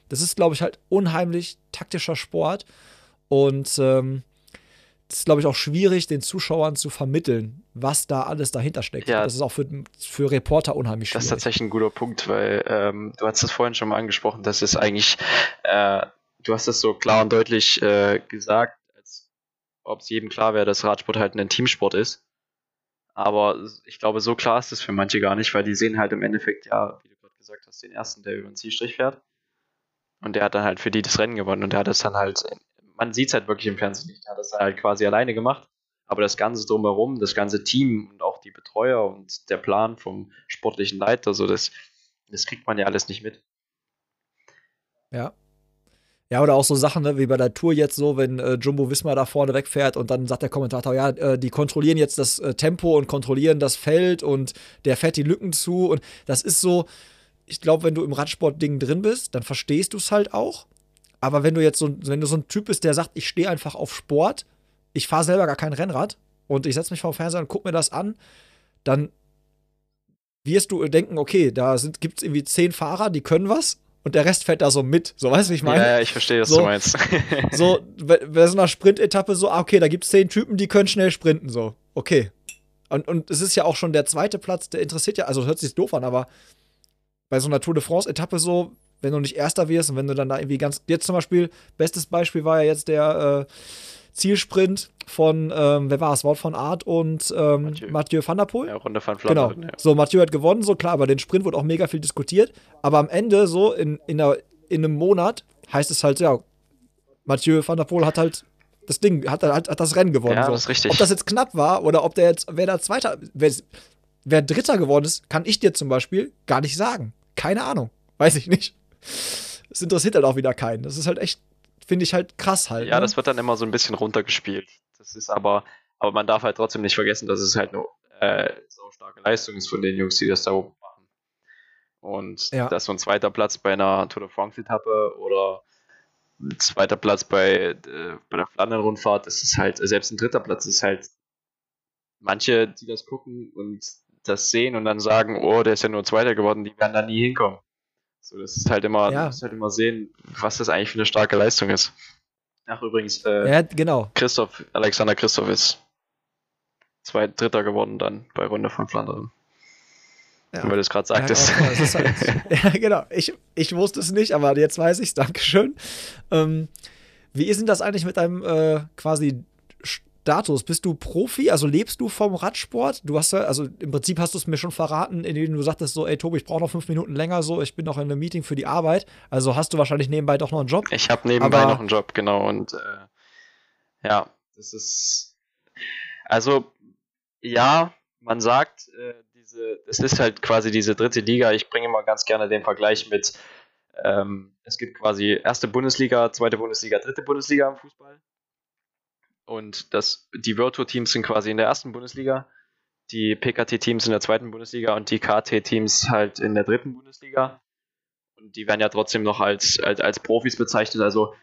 Das ist, glaube ich, halt unheimlich taktischer Sport und ähm, ist, glaube ich, auch schwierig, den Zuschauern zu vermitteln, was da alles dahinter steckt. Ja. Das ist auch für, für Reporter unheimlich schwierig. Das ist tatsächlich ein guter Punkt, weil ähm, du hast es vorhin schon mal angesprochen, dass es eigentlich, äh, du hast es so klar und deutlich äh, gesagt, als ob es jedem klar wäre, dass Radsport halt ein Teamsport ist. Aber ich glaube, so klar ist es für manche gar nicht, weil die sehen halt im Endeffekt, ja, wie du gerade gesagt hast, den ersten, der über den Zielstrich fährt. Und der hat dann halt für die das Rennen gewonnen und der hat es dann halt man sieht es halt wirklich im Fernsehen nicht. Er hat das halt quasi alleine gemacht. Aber das Ganze drumherum, das ganze Team und auch die Betreuer und der Plan vom sportlichen Leiter, so das, das kriegt man ja alles nicht mit. Ja. Ja, oder auch so Sachen, ne, wie bei der Tour jetzt so, wenn äh, Jumbo Wismar da vorne wegfährt und dann sagt der Kommentator, ja, äh, die kontrollieren jetzt das äh, Tempo und kontrollieren das Feld und der fährt die Lücken zu und das ist so, ich glaube, wenn du im Radsport-Ding drin bist, dann verstehst du es halt auch. Aber wenn du jetzt so, wenn du so ein Typ bist, der sagt, ich stehe einfach auf Sport, ich fahre selber gar kein Rennrad, und ich setze mich vor den Fernseher und gucke mir das an, dann wirst du denken, okay, da gibt es irgendwie zehn Fahrer, die können was und der Rest fährt da so mit. So, weißt du, wie ich meine? Ja, ja, ich verstehe, was so, du meinst. *laughs* *laughs* so, bei so einer Sprintetappe so, ah, okay, da gibt es zehn Typen, die können schnell sprinten, so. Okay. Und, und es ist ja auch schon der zweite Platz, der interessiert ja, also hört sich doof an, aber bei so einer Tour de France-Etappe so, wenn du nicht Erster wirst und wenn du dann da irgendwie ganz, jetzt zum Beispiel, bestes Beispiel war ja jetzt der, äh, Zielsprint von, ähm, wer war es, Wort von Art und ähm, Mathieu. Mathieu van der Poel. Ja, Runde van Flandern. Genau. Ja. So, Mathieu hat gewonnen, so klar, aber den Sprint wurde auch mega viel diskutiert. Aber am Ende, so in, in, einer, in einem Monat, heißt es halt, ja, Mathieu van der Poel hat halt das Ding, hat, hat, hat das Rennen gewonnen. Ja, so. das ist richtig. Ob das jetzt knapp war oder ob der jetzt, wer da Zweiter, wer, wer Dritter geworden ist, kann ich dir zum Beispiel gar nicht sagen. Keine Ahnung. Weiß ich nicht. Es interessiert halt auch wieder keinen. Das ist halt echt finde ich halt krass halt. Ja, ne? das wird dann immer so ein bisschen runtergespielt. Das ist aber, aber man darf halt trotzdem nicht vergessen, dass es halt eine äh, so starke Leistung ist von den Jungs, die das da oben machen. Und ja. dass so ein zweiter Platz bei einer Tour de France-Etappe oder ein zweiter Platz bei, äh, bei der Flandern-Rundfahrt, das ist halt, selbst ein dritter Platz ist halt, manche, die das gucken und das sehen und dann sagen, oh, der ist ja nur Zweiter geworden, die werden da nie hinkommen. So, das ist halt immer, ja. du musst halt immer sehen, was das eigentlich für eine starke Leistung ist. Ach, übrigens, äh, ja, genau. Christoph, Alexander Christoph ist zwei Dritter geworden dann bei Runde von Flandern. Ja. Wenn du das gerade sagtest. Ja, genau, halt, *laughs* *laughs* ja, genau. Ich, ich wusste es nicht, aber jetzt weiß ich es. Dankeschön. Ähm, wie ist denn das eigentlich mit deinem äh, quasi Status? Bist du Profi? Also lebst du vom Radsport? Du hast ja, also im Prinzip hast du es mir schon verraten, indem du sagtest so, ey Tobi, ich brauche noch fünf Minuten länger, so, ich bin noch in einem Meeting für die Arbeit. Also hast du wahrscheinlich nebenbei doch noch einen Job. Ich habe nebenbei Aber noch einen Job, genau. Und äh, ja, das ist also ja, man sagt, äh, diese, es ist halt quasi diese dritte Liga. Ich bringe immer ganz gerne den Vergleich mit, ähm, es gibt quasi erste Bundesliga, zweite Bundesliga, dritte Bundesliga im Fußball. Und das, die Virtual-Teams sind quasi in der ersten Bundesliga, die PKT-Teams in der zweiten Bundesliga und die KT-Teams halt in der dritten Bundesliga. Und die werden ja trotzdem noch als, als, als Profis bezeichnet. Also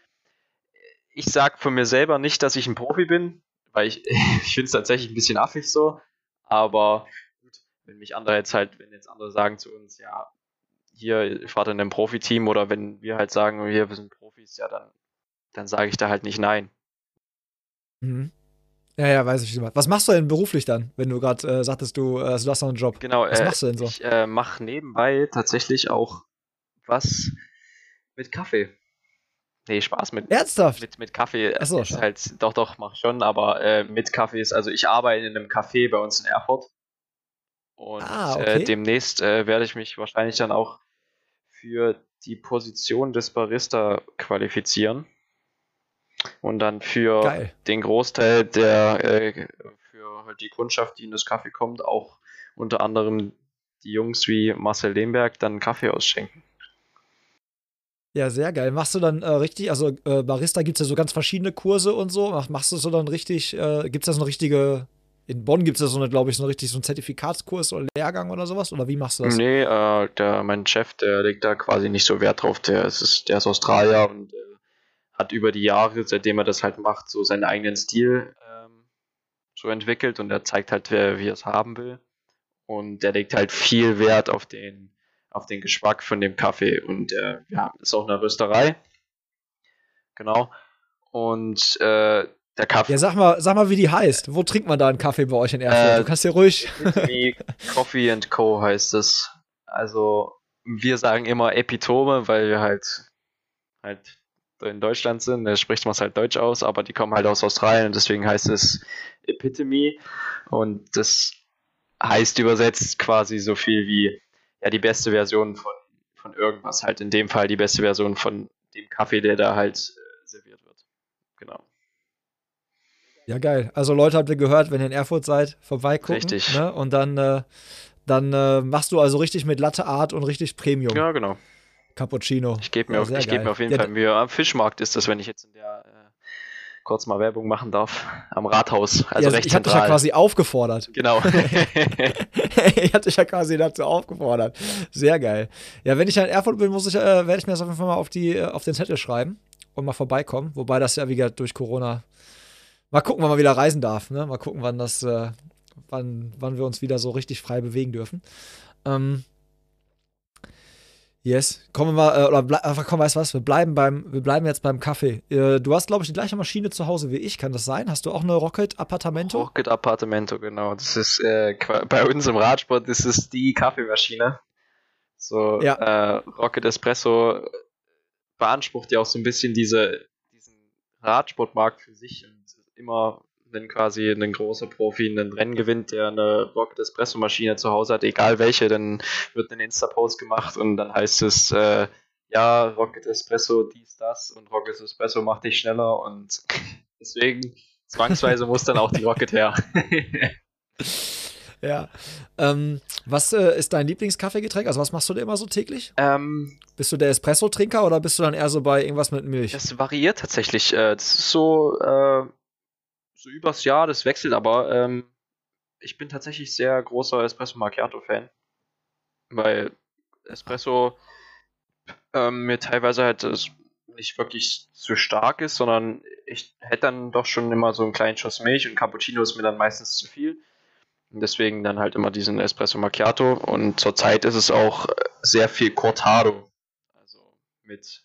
ich sag von mir selber nicht, dass ich ein Profi bin, weil ich, *laughs* ich finde es tatsächlich ein bisschen affig so. Aber gut, wenn mich andere jetzt halt, wenn jetzt andere sagen zu uns, ja, hier, ich warte in einem Profiteam oder wenn wir halt sagen, hier, wir sind Profis, ja, dann, dann sage ich da halt nicht nein. Mhm. Ja, ja, weiß ich. Was machst du denn beruflich dann, wenn du gerade äh, sagtest, du, äh, du hast noch einen Job? Genau, was äh, machst du denn so? Ich äh, mache nebenbei tatsächlich auch was mit Kaffee. Nee, Spaß mit. Ernsthaft? Mit, mit Kaffee. Achso, ist halt, doch, doch, mach ich schon, aber äh, mit Kaffee ist, also ich arbeite in einem Café bei uns in Erfurt. Und ah, äh, okay. demnächst werde ich mich wahrscheinlich dann auch für die Position des Barista qualifizieren und dann für Geil. den Großteil der, äh, für halt die Kundschaft, die in das Kaffee kommt, auch unter anderem die Jungs wie Marcel Lehmberg dann Kaffee ausschenken. Ja, sehr geil. Machst du dann äh, richtig, also äh, Barista gibt es ja so ganz verschiedene Kurse und so. Mach, machst du so dann richtig, äh, gibt es da so eine richtige, in Bonn gibt es ja so eine, glaube ich, so eine richtig so einen Zertifikatskurs oder Lehrgang oder sowas? Oder wie machst du das? Nee, äh, der, mein Chef, der legt da quasi nicht so Wert drauf. Der ist, der ist Australier und äh, hat über die Jahre, seitdem er das halt macht, so seinen eigenen Stil ähm, so entwickelt und er zeigt halt, wer, wie er es haben will. Und der legt halt viel Wert auf den, auf den Geschmack von dem Kaffee und äh, ja, ist auch eine Rösterei. Genau. Und äh, der Kaffee. Ja, sag mal, sag mal, wie die heißt. Wo trinkt man da einen Kaffee bei euch in Erfurt? Äh, du kannst ja ruhig. Coffee and Co. heißt es. Also, wir sagen immer Epitome, weil wir halt halt in Deutschland sind, da spricht man es halt Deutsch aus, aber die kommen halt aus Australien und deswegen heißt es Epitome und das heißt übersetzt quasi so viel wie ja die beste Version von, von irgendwas, halt in dem Fall die beste Version von dem Kaffee, der da halt äh, serviert wird. Genau. Ja, geil. Also Leute, habt ihr gehört, wenn ihr in Erfurt seid, vorbeigucken. Richtig. Ne? Und dann, äh, dann äh, machst du also richtig mit Latte Art und richtig Premium. Ja, genau. Cappuccino. Ich gebe mir, auf, geb mir auf jeden ja, Fall Mühe. Am Fischmarkt ist das, wenn ich jetzt in der äh, kurz mal Werbung machen darf, am Rathaus. Also ja, recht ich hatte dich ja quasi aufgefordert. Genau. *laughs* *laughs* ich hatte dich ja quasi dazu aufgefordert. Sehr geil. Ja, wenn ich in Erfurt bin, muss ich, äh, werde ich mir das auf jeden Fall mal auf, die, äh, auf den Zettel schreiben und mal vorbeikommen. Wobei das ja, wie gesagt, durch Corona Mal gucken, wann man wieder reisen darf. Ne? Mal gucken, wann das, äh, wann, wann wir uns wieder so richtig frei bewegen dürfen. Ähm, yes. Kommen wir mal, äh, oder einfach, komm, weißt du was? Wir bleiben beim, wir bleiben jetzt beim Kaffee. Äh, du hast, glaube ich, die gleiche Maschine zu Hause wie ich, kann das sein? Hast du auch eine Rocket Appartamento? Rocket Appartamento, genau. Das ist äh, *laughs* bei uns im Radsport, das ist die Kaffeemaschine. So, ja. äh, Rocket Espresso beansprucht ja auch so ein bisschen diese, diesen Radsportmarkt für sich und immer wenn quasi ein großer Profi ein Rennen gewinnt, der eine Rocket Espresso Maschine zu Hause hat, egal welche, dann wird ein Insta-Post gemacht und dann heißt es, äh, ja, Rocket Espresso, dies, das und Rocket Espresso macht dich schneller und *laughs* deswegen zwangsweise muss dann auch die Rocket her. *laughs* ja. Ähm, was äh, ist dein Lieblingskaffeegetränk? Also was machst du denn immer so täglich? Ähm, bist du der Espresso-Trinker oder bist du dann eher so bei irgendwas mit Milch? Das variiert tatsächlich. Äh, das ist so, äh, so übers Jahr, das wechselt aber. Ähm, ich bin tatsächlich sehr großer Espresso Macchiato-Fan. Weil Espresso ähm, mir teilweise halt nicht wirklich zu stark ist, sondern ich hätte dann doch schon immer so einen kleinen Schuss Milch und Cappuccino ist mir dann meistens zu viel. Und deswegen dann halt immer diesen Espresso Macchiato und zurzeit ist es auch sehr viel Cortado. Also mit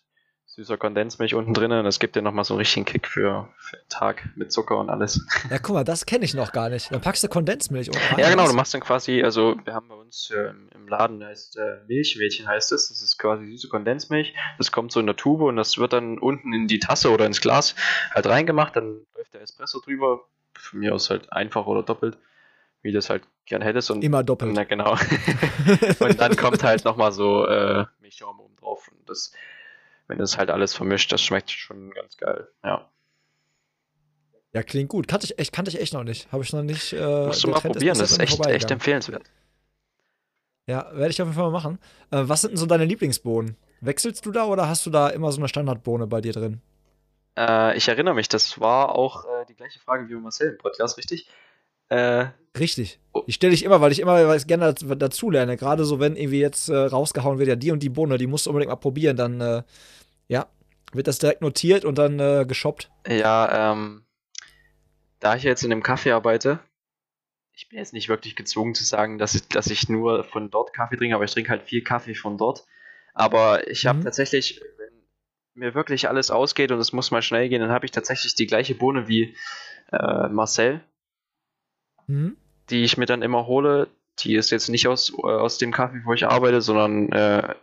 süßer Kondensmilch unten drin und es gibt dir nochmal so einen richtigen Kick für, für den Tag mit Zucker und alles. Ja, guck mal, das kenne ich noch gar nicht. Dann packst du Kondensmilch unten Ja, genau, du machst dann quasi, also wir haben bei uns äh, im Laden, heißt äh, Milchmädchen heißt es, das ist quasi süße Kondensmilch, das kommt so in der Tube und das wird dann unten in die Tasse oder ins Glas halt reingemacht, dann läuft der Espresso drüber, von mir aus halt einfach oder doppelt wie du es halt gern hättest. Und, Immer doppelt. Na, genau. *laughs* und dann kommt halt nochmal so äh, Milchschaum oben drauf. Und das wenn das halt alles vermischt, das schmeckt schon ganz geil, ja. Ja, klingt gut. Kannte ich echt, kannte ich echt noch nicht. Habe ich noch nicht. Äh, Musst du mal probieren, das ist echt, echt empfehlenswert. Ja, werde ich auf jeden Fall mal machen. Äh, was sind denn so deine Lieblingsbohnen? Wechselst du da oder hast du da immer so eine Standardbohne bei dir drin? Äh, ich erinnere mich, das war auch äh, die gleiche Frage wie bei Marcel im Podcast, richtig? Äh, richtig. Oh. Die stelle ich immer, weil ich immer weil ich gerne dazu lerne. Gerade so, wenn irgendwie jetzt äh, rausgehauen wird, ja, die und die Bohne, die musst du unbedingt mal probieren, dann äh, ja, wird das direkt notiert und dann äh, geshoppt. Ja, ähm, da ich jetzt in einem Kaffee arbeite, ich bin jetzt nicht wirklich gezwungen zu sagen, dass ich, dass ich nur von dort Kaffee trinke, aber ich trinke halt viel Kaffee von dort. Aber ich habe mhm. tatsächlich, wenn mir wirklich alles ausgeht und es muss mal schnell gehen, dann habe ich tatsächlich die gleiche Bohne wie äh, Marcel. Mhm. Die ich mir dann immer hole. Die ist jetzt nicht aus, äh, aus dem Kaffee, wo ich arbeite, sondern äh,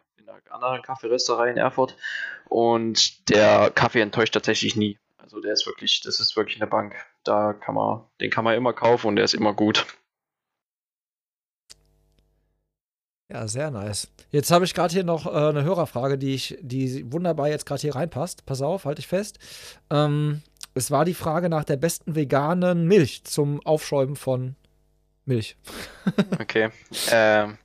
anderen Kaffeerösterei in Erfurt und der Kaffee enttäuscht tatsächlich nie. Also der ist wirklich, das ist wirklich eine Bank. Da kann man, den kann man immer kaufen und der ist immer gut. Ja, sehr nice. Jetzt habe ich gerade hier noch äh, eine Hörerfrage, die ich, die wunderbar jetzt gerade hier reinpasst. Pass auf, halte ich fest. Ähm, es war die Frage nach der besten veganen Milch zum Aufschäumen von Milch. *laughs* okay. Ähm,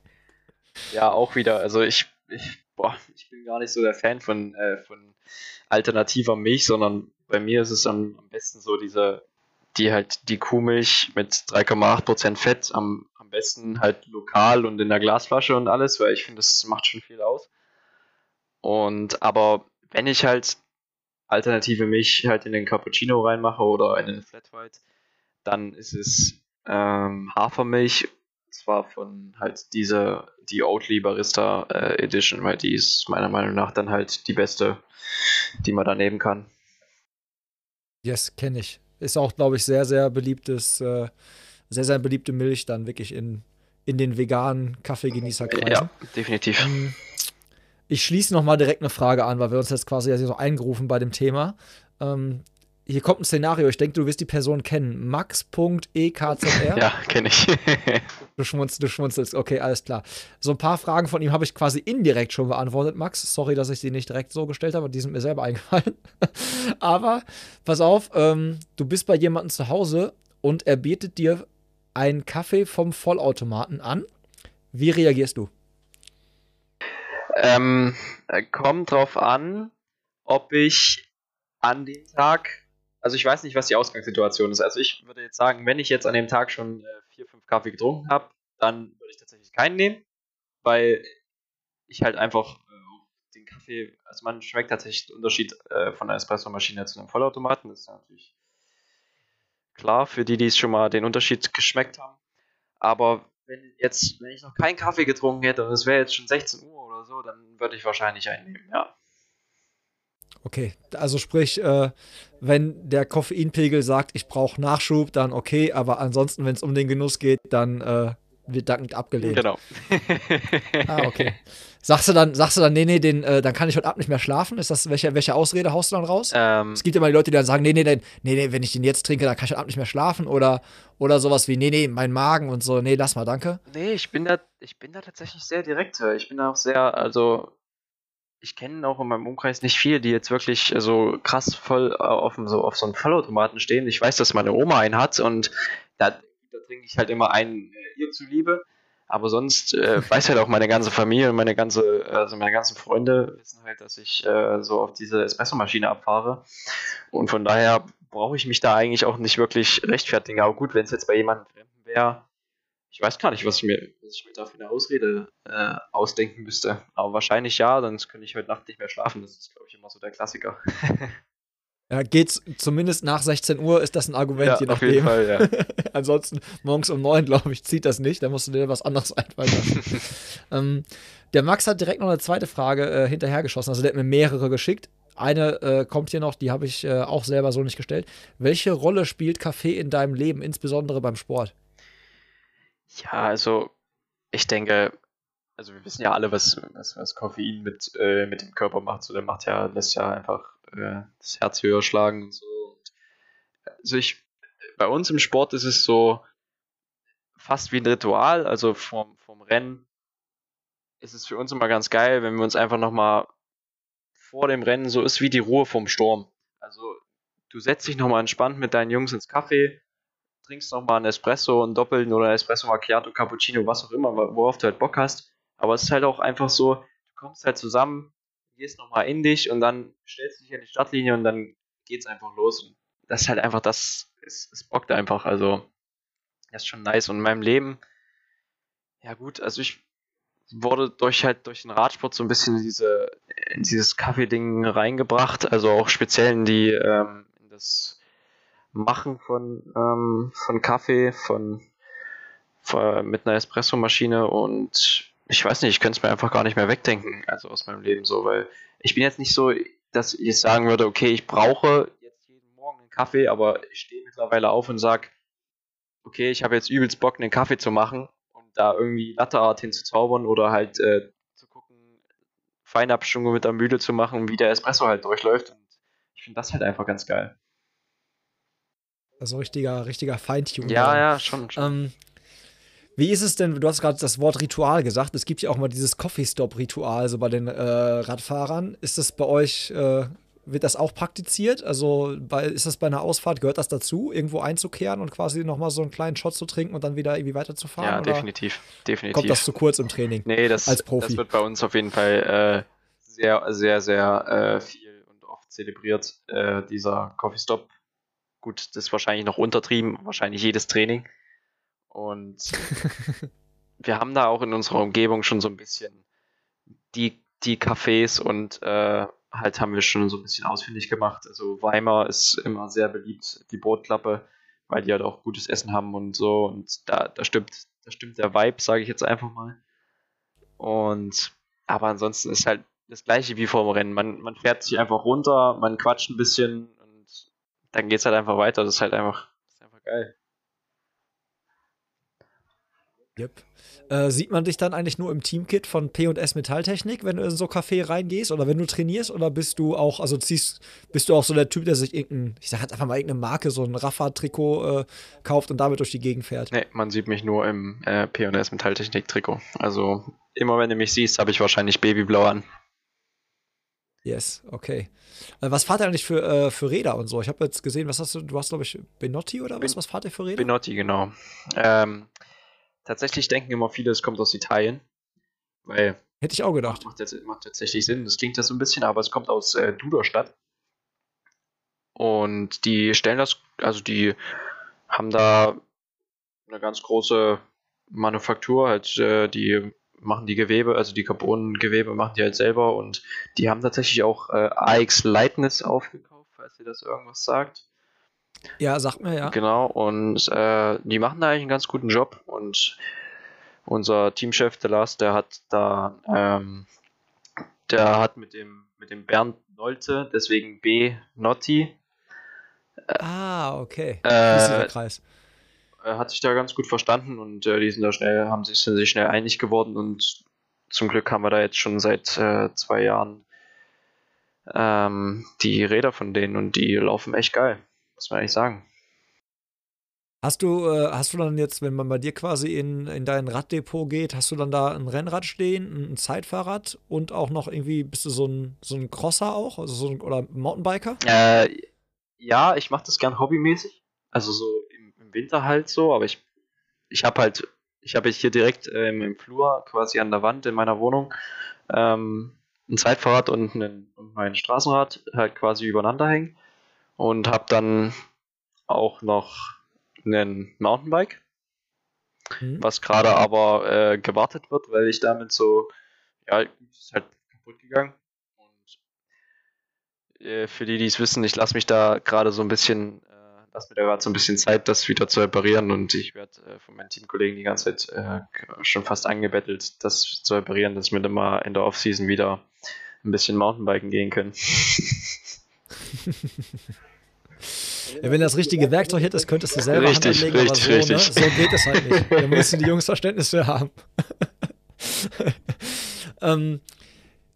ja, auch wieder. Also ich, ich boah, ich bin gar nicht so der Fan von, äh, von alternativer Milch, sondern bei mir ist es am, am besten so diese, die halt die Kuhmilch mit 3,8% Fett am, am besten halt lokal und in der Glasflasche und alles, weil ich finde, das macht schon viel aus. Und aber wenn ich halt alternative Milch halt in den Cappuccino reinmache oder in den Flat White, dann ist es ähm, Hafermilch zwar von halt diese, die Oatly Barista äh, Edition, weil die ist meiner Meinung nach dann halt die beste, die man da nehmen kann. Yes, kenne ich. Ist auch, glaube ich, sehr, sehr beliebtes, äh, sehr, sehr beliebte Milch dann wirklich in, in den veganen Kaffeegenießerkreisen. Ja, definitiv. Ähm, ich schließe nochmal direkt eine Frage an, weil wir uns jetzt quasi so eingerufen bei dem Thema. Ähm, hier kommt ein Szenario, ich denke, du wirst die Person kennen. Max.ekzr. Ja, kenne ich. *laughs* du, schmunzelst, du schmunzelst, okay, alles klar. So ein paar Fragen von ihm habe ich quasi indirekt schon beantwortet, Max. Sorry, dass ich sie nicht direkt so gestellt habe, die sind mir selber *laughs* eingefallen. Aber pass auf, ähm, du bist bei jemandem zu Hause und er bietet dir einen Kaffee vom Vollautomaten an. Wie reagierst du? Ähm, kommt drauf an, ob ich an dem Tag also ich weiß nicht, was die Ausgangssituation ist. Also ich würde jetzt sagen, wenn ich jetzt an dem Tag schon äh, vier, fünf Kaffee getrunken habe, dann würde ich tatsächlich keinen nehmen, weil ich halt einfach äh, den Kaffee, also man schmeckt tatsächlich den Unterschied äh, von einer Espresso-Maschine zu einem Vollautomaten. Das ist natürlich klar, für die, die es schon mal den Unterschied geschmeckt haben. Aber wenn jetzt, wenn ich noch keinen Kaffee getrunken hätte und es wäre jetzt schon 16 Uhr oder so, dann würde ich wahrscheinlich einnehmen, ja. Okay, also sprich, äh, wenn der Koffeinpegel sagt, ich brauche Nachschub, dann okay, aber ansonsten, wenn es um den Genuss geht, dann äh, wird dankend abgelehnt. Genau. *laughs* ah, okay. Sagst du dann, sagst du dann, nee, nee, den, äh, dann kann ich heute Abend nicht mehr schlafen? Ist das, welche, welche Ausrede haust du dann raus? Ähm, es gibt immer die Leute, die dann sagen, nee, nee, nee, nee, wenn ich den jetzt trinke, dann kann ich heute Abend nicht mehr schlafen oder, oder sowas wie, nee, nee, mein Magen und so, nee, lass mal, danke. Nee, ich bin da, ich bin da tatsächlich sehr direkt. Ich bin da auch sehr, also ich kenne auch in meinem Umkreis nicht viele, die jetzt wirklich so krass voll auf so, auf so einen Vollautomaten stehen. Ich weiß, dass meine Oma einen hat und da, da trinke ich halt immer einen äh, ihr zuliebe. Aber sonst äh, *laughs* weiß halt auch meine ganze Familie und meine ganze, also meine ganzen Freunde wissen halt, dass ich äh, so auf diese Espressomaschine abfahre. Und von daher brauche ich mich da eigentlich auch nicht wirklich rechtfertigen. Aber gut, wenn es jetzt bei jemandem wäre, ich weiß gar nicht, was ich mir, was ich mir da für eine Ausrede äh, ausdenken müsste. Aber wahrscheinlich ja, sonst könnte ich heute Nacht nicht mehr schlafen. Das ist, glaube ich, immer so der Klassiker. *laughs* Ja, geht's zumindest nach 16 Uhr, ist das ein Argument, ja, je nachdem. Auf jeden Fall, ja. *laughs* Ansonsten morgens um 9, glaube ich, zieht das nicht. Da musst du dir was anderes *laughs* einfallen lassen. *laughs* ähm, der Max hat direkt noch eine zweite Frage äh, hinterhergeschossen. Also der hat mir mehrere geschickt. Eine äh, kommt hier noch, die habe ich äh, auch selber so nicht gestellt. Welche Rolle spielt Kaffee in deinem Leben, insbesondere beim Sport? Ja, also ich denke, also wir wissen ja alle, was, was, was Koffein mit, äh, mit dem Körper macht. So, der macht ja, lässt ja einfach äh, das Herz höher schlagen und so. Also ich, bei uns im Sport ist es so fast wie ein Ritual, also vom, vom Rennen ist es für uns immer ganz geil, wenn wir uns einfach nochmal vor dem Rennen so ist wie die Ruhe vom Sturm. Also du setzt dich nochmal entspannt mit deinen Jungs ins Kaffee, trinkst nochmal einen Espresso, einen doppelten oder einen Espresso Macchiato, Cappuccino, was auch immer, worauf du halt Bock hast. Aber es ist halt auch einfach so, du kommst halt zusammen, gehst nochmal in dich und dann stellst du dich an die Startlinie und dann geht's einfach los. Und das ist halt einfach das, es, es bockt einfach. Also, das ist schon nice. Und in meinem Leben, ja gut, also ich wurde durch halt durch den Radsport so ein bisschen in diese in dieses Kaffee-Ding reingebracht, also auch speziell in die ähm, in das Machen von ähm, von Kaffee, von, von mit einer Espresso-Maschine und ich weiß nicht, ich könnte es mir einfach gar nicht mehr wegdenken, also aus meinem Leben so, weil ich bin jetzt nicht so, dass ich sagen würde, okay, ich brauche jetzt jeden Morgen einen Kaffee, aber ich stehe mittlerweile auf und sage, okay, ich habe jetzt übelst Bock, einen Kaffee zu machen und da irgendwie Latteart hinzuzaubern oder halt äh, zu gucken, Feinabstimmung mit der Mühle zu machen, wie der Espresso halt durchläuft. Und ich finde das halt einfach ganz geil. Also richtiger, richtiger Feintuning. Ja, ja, schon. schon. Ähm, wie ist es denn, du hast gerade das Wort Ritual gesagt, es gibt ja auch mal dieses Coffee-Stop-Ritual, so bei den äh, Radfahrern. Ist das bei euch, äh, wird das auch praktiziert? Also bei, ist das bei einer Ausfahrt, gehört das dazu, irgendwo einzukehren und quasi nochmal so einen kleinen Shot zu trinken und dann wieder irgendwie weiterzufahren? Ja, definitiv, definitiv. Kommt das zu kurz im Training? Nee, das, als Profi? das wird bei uns auf jeden Fall äh, sehr, sehr, sehr äh, viel und oft zelebriert, äh, dieser Coffee-Stop. Gut, das ist wahrscheinlich noch untertrieben, wahrscheinlich jedes Training. Und *laughs* wir haben da auch in unserer Umgebung schon so ein bisschen die, die Cafés und äh, halt haben wir schon so ein bisschen ausfindig gemacht. Also Weimar ist immer sehr beliebt, die Brotklappe, weil die halt auch gutes Essen haben und so. Und da, da stimmt, da stimmt der Vibe, sage ich jetzt einfach mal. Und aber ansonsten ist halt das gleiche wie vor dem Rennen. Man, man fährt sich einfach runter, man quatscht ein bisschen und dann geht es halt einfach weiter. Das ist halt einfach, ist einfach geil. Yep. Äh, sieht man dich dann eigentlich nur im Teamkit von P&S Metalltechnik, wenn du in so Café reingehst oder wenn du trainierst oder bist du auch, also ziehst, bist du auch so der Typ, der sich irgendein, ich sag halt einfach mal irgendeine Marke, so ein Rafa-Trikot äh, kauft und damit durch die Gegend fährt? Nee, man sieht mich nur im äh, P&S Metalltechnik-Trikot. Also immer wenn du mich siehst, habe ich wahrscheinlich Babyblau an. Yes, okay. Äh, was fahrt ihr eigentlich für, äh, für Räder und so? Ich habe jetzt gesehen, was hast du, du hast glaube ich Benotti oder was? Was fahrt ihr für Räder? Benotti, genau. Ähm, tatsächlich denken immer viele, es kommt aus Italien. Weil. Hätte ich auch gedacht. Macht, macht tatsächlich Sinn. Das klingt ja so ein bisschen, aber es kommt aus äh, Duderstadt. Und die stellen das, also die haben da eine ganz große Manufaktur, halt, äh, die machen die Gewebe, also die Carbon-Gewebe machen die halt selber und die haben tatsächlich auch äh, AX Lightness aufgekauft, falls ihr das irgendwas sagt. Ja, sagt mir ja. Genau, und äh, die machen da eigentlich einen ganz guten Job und unser Teamchef, der Lars, der hat da, ähm, der hat mit dem, mit dem Bernd Nolte, deswegen B Notti. ah, okay. Äh, Kreis. hat sich da ganz gut verstanden und äh, die sind da schnell, haben sich, sind sich schnell einig geworden und zum Glück haben wir da jetzt schon seit äh, zwei Jahren ähm, die Räder von denen und die laufen echt geil, muss man eigentlich sagen. Hast du, äh, hast du dann jetzt, wenn man bei dir quasi in, in dein Raddepot geht, hast du dann da ein Rennrad stehen, ein Zeitfahrrad und auch noch irgendwie, bist du so ein, so ein Crosser auch? Also so ein, oder Mountainbiker? Äh, ja, ich mache das gern hobbymäßig. Also so im, im Winter halt so, aber ich, ich habe halt, ich habe hier direkt ähm, im Flur quasi an der Wand in meiner Wohnung ähm, ein Zeitfahrrad und, einen, und mein Straßenrad halt quasi übereinander hängen und habe dann auch noch einen Mountainbike, mhm. was gerade aber äh, gewartet wird, weil ich damit so, ja, ist halt kaputt gegangen. Und äh, für die, die es wissen, ich lasse mich da gerade so ein bisschen, äh, lasse mir da gerade so ein bisschen Zeit, das wieder zu reparieren und ich werde äh, von meinen Teamkollegen die ganze Zeit äh, schon fast angebettelt, das zu reparieren, dass wir dann mal in der Offseason wieder ein bisschen Mountainbiken gehen können. *laughs* Wenn das richtige Werkzeug hättest, könntest du selber richtig, Hand anlegen, richtig, aber so, richtig. Ne? so geht es halt nicht. Da müssen die Jungs Verständnis für haben. *laughs* ähm,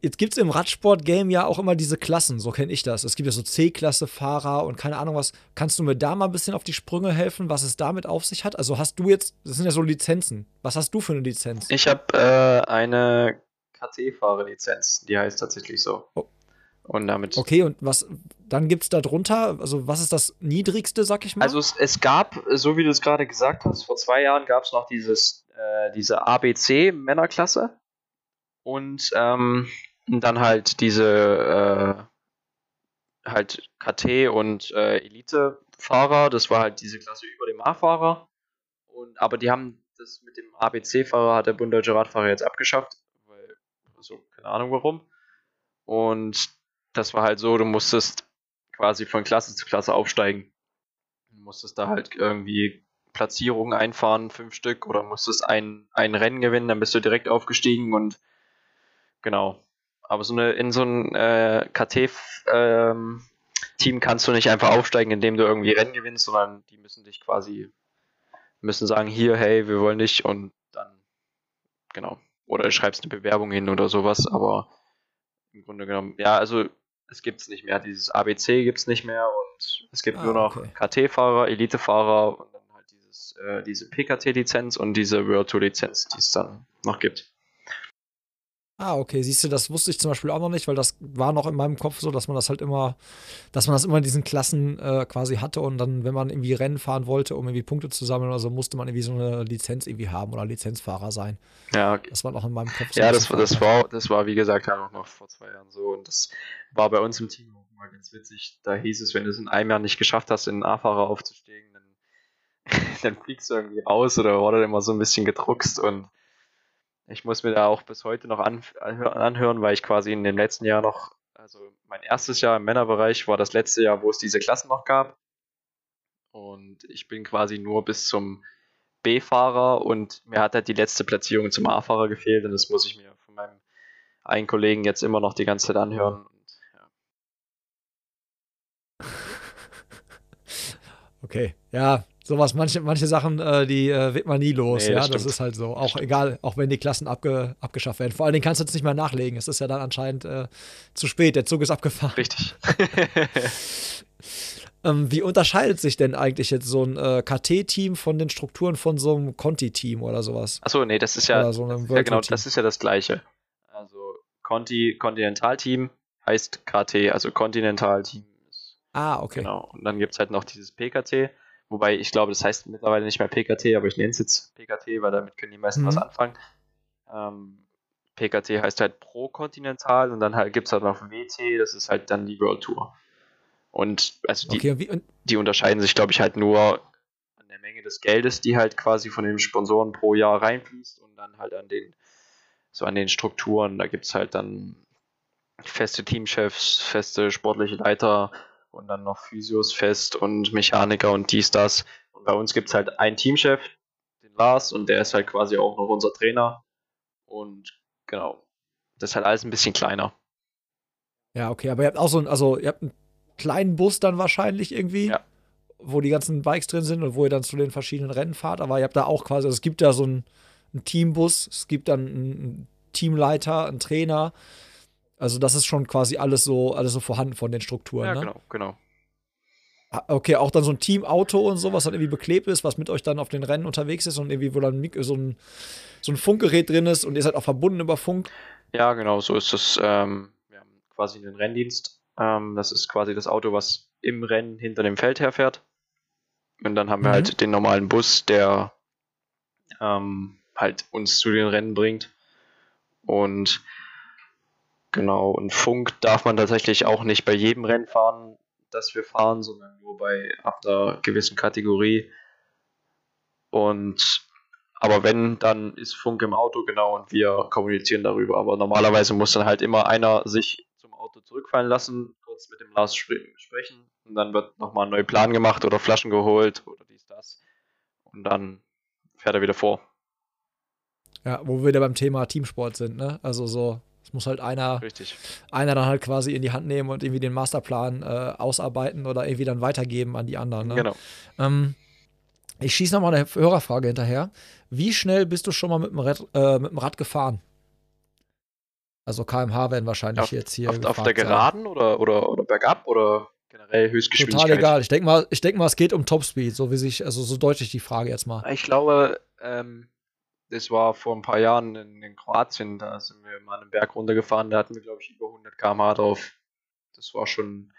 jetzt gibt es im Radsport-Game ja auch immer diese Klassen, so kenne ich das. Es gibt ja so C-Klasse-Fahrer und keine Ahnung was. Kannst du mir da mal ein bisschen auf die Sprünge helfen, was es damit auf sich hat? Also hast du jetzt, das sind ja so Lizenzen. Was hast du für eine Lizenz? Ich habe äh, eine KT-Fahrer-Lizenz, die heißt tatsächlich so. Oh. Und damit. Okay, und was dann gibt es da drunter? Also, was ist das niedrigste, sag ich mal? Also, es, es gab, so wie du es gerade gesagt hast, vor zwei Jahren gab es noch dieses, äh, diese ABC-Männerklasse. Und ähm, dann halt diese äh, halt KT und äh, Elite-Fahrer. Das war halt diese Klasse über dem A-Fahrer. Und aber die haben das mit dem ABC-Fahrer hat der Bund Deutsche Radfahrer jetzt abgeschafft, weil also keine Ahnung warum. Und das war halt so, du musstest quasi von Klasse zu Klasse aufsteigen. Du musstest da halt irgendwie Platzierungen einfahren, fünf Stück, oder musstest ein, ein Rennen gewinnen, dann bist du direkt aufgestiegen und genau. Aber so eine, in so ein äh, KT-Team ähm, kannst du nicht einfach aufsteigen, indem du irgendwie Rennen gewinnst, sondern die müssen dich quasi, müssen sagen, hier, hey, wir wollen dich und dann, genau. Oder du schreibst eine Bewerbung hin oder sowas, aber im Grunde genommen, ja, also es gibt es nicht mehr. Dieses ABC gibt es nicht mehr und es gibt ah, nur noch okay. KT-Fahrer, Elite-Fahrer und dann halt dieses, äh, diese PKT-Lizenz und diese World Tour-Lizenz, die es dann noch gibt. Ah, okay. Siehst du, das wusste ich zum Beispiel auch noch nicht, weil das war noch in meinem Kopf so, dass man das halt immer, dass man das immer in diesen Klassen äh, quasi hatte und dann, wenn man irgendwie Rennen fahren wollte, um irgendwie Punkte zu sammeln oder so, musste man irgendwie so eine Lizenz irgendwie haben oder Lizenzfahrer sein. Ja, okay. Das war noch in meinem Kopf so. Ja, das, das, war, das war, wie gesagt, halt auch noch vor zwei Jahren so und das war bei uns im Team auch mal ganz witzig. Da hieß es, wenn du es in einem Jahr nicht geschafft hast, in einen A-Fahrer aufzusteigen, dann, *laughs* dann fliegst du irgendwie raus oder wurde immer so ein bisschen gedruckst und ich muss mir da auch bis heute noch anhören, weil ich quasi in dem letzten Jahr noch, also mein erstes Jahr im Männerbereich war das letzte Jahr, wo es diese Klassen noch gab. Und ich bin quasi nur bis zum B-Fahrer und mir hat halt die letzte Platzierung zum A-Fahrer gefehlt und das muss ich mir von meinem einen Kollegen jetzt immer noch die ganze Zeit anhören. *laughs* Okay, ja, sowas, manche, manche Sachen, äh, die äh, wird man nie los. Nee, das ja, das ist halt so. Auch egal, auch wenn die Klassen abge, abgeschafft werden. Vor allen Dingen kannst du jetzt nicht mehr nachlegen. Es ist ja dann anscheinend äh, zu spät. Der Zug ist abgefahren. Richtig. *laughs* ähm, wie unterscheidet sich denn eigentlich jetzt so ein äh, KT-Team von den Strukturen von so einem Conti-Team oder sowas? Achso, nee, das ist ja, so ja genau, das ist ja das Gleiche. Also Conti, Kontinentalteam heißt KT, also Kontinentalteam. Ah, okay. Genau. Und dann gibt es halt noch dieses PKT Wobei ich glaube, das heißt mittlerweile nicht mehr PKT, aber ich nenne es jetzt PKT, weil damit können die meisten mhm. was anfangen. Ähm, PKT heißt halt Pro Kontinental und dann halt gibt es halt noch WT, das ist halt dann die World Tour. Und also die, okay, und die unterscheiden sich, glaube ich, halt nur an der Menge des Geldes, die halt quasi von den Sponsoren pro Jahr reinfließt und dann halt an den, so an den Strukturen. Da gibt es halt dann feste Teamchefs, feste sportliche Leiter und dann noch Physios fest und Mechaniker und dies, das. Und bei uns gibt es halt einen Teamchef, den Lars, und der ist halt quasi auch noch unser Trainer. Und genau, das ist halt alles ein bisschen kleiner. Ja, okay, aber ihr habt auch so ein, also ihr habt einen kleinen Bus dann wahrscheinlich irgendwie, Ja. wo die ganzen Bikes drin sind und wo ihr dann zu den verschiedenen Rennen fahrt, aber ihr habt da auch quasi, also es gibt da so einen, einen Teambus, es gibt dann einen Teamleiter, einen Trainer. Also das ist schon quasi alles so, alles so vorhanden von den Strukturen. Ja, ne? genau, genau. Ah, Okay, auch dann so ein Teamauto und so, was dann irgendwie beklebt ist, was mit euch dann auf den Rennen unterwegs ist und irgendwie, wo dann so ein, so ein Funkgerät drin ist und ihr seid auch verbunden über Funk. Ja, genau, so ist es. Ähm, wir haben quasi einen Renndienst. Ähm, das ist quasi das Auto, was im Rennen hinter dem Feld herfährt. Und dann haben wir Mhm. halt den normalen Bus, der ähm, halt uns zu den Rennen bringt. Und genau, und Funk darf man tatsächlich auch nicht bei jedem Rennen fahren, das wir fahren, sondern nur bei ab einer gewissen Kategorie. Und aber wenn, dann ist Funk im Auto, genau, und wir kommunizieren darüber. Aber normalerweise muss dann halt immer einer sich zum Auto zurückfallen lassen, kurz mit dem Lars spre sprechen. Und dann wird nochmal ein neuer Plan gemacht oder Flaschen geholt oder dies, das. Und dann fährt er wieder vor. Ja, wo wir wieder beim Thema Teamsport sind, ne? Also so, muss halt einer, Richtig. einer dann halt quasi in die Hand nehmen und irgendwie den Masterplan äh, ausarbeiten oder irgendwie dann weitergeben an die anderen. Ne? Genau. Ähm, ich schieße nochmal eine Hörerfrage hinterher. Wie schnell bist du schon mal mit dem Rad, äh, mit dem Rad gefahren? Also kmh werden wahrscheinlich Auf- jetzt hier. Auf, auf der. Geraden oder, oder, oder bergab oder generell Höchstgeschwindigkeit? Total egal. Ich denke mal, ich denk mal, es geht um Topspeed, so wie sich, also so deutlich die Frage jetzt mal. Ich glaube, ähm, das war vor ein paar Jahren in, in Kroatien, da sind wir mal einen Berg runtergefahren, da hatten wir, glaube ich, über 100 km drauf. Das war schon,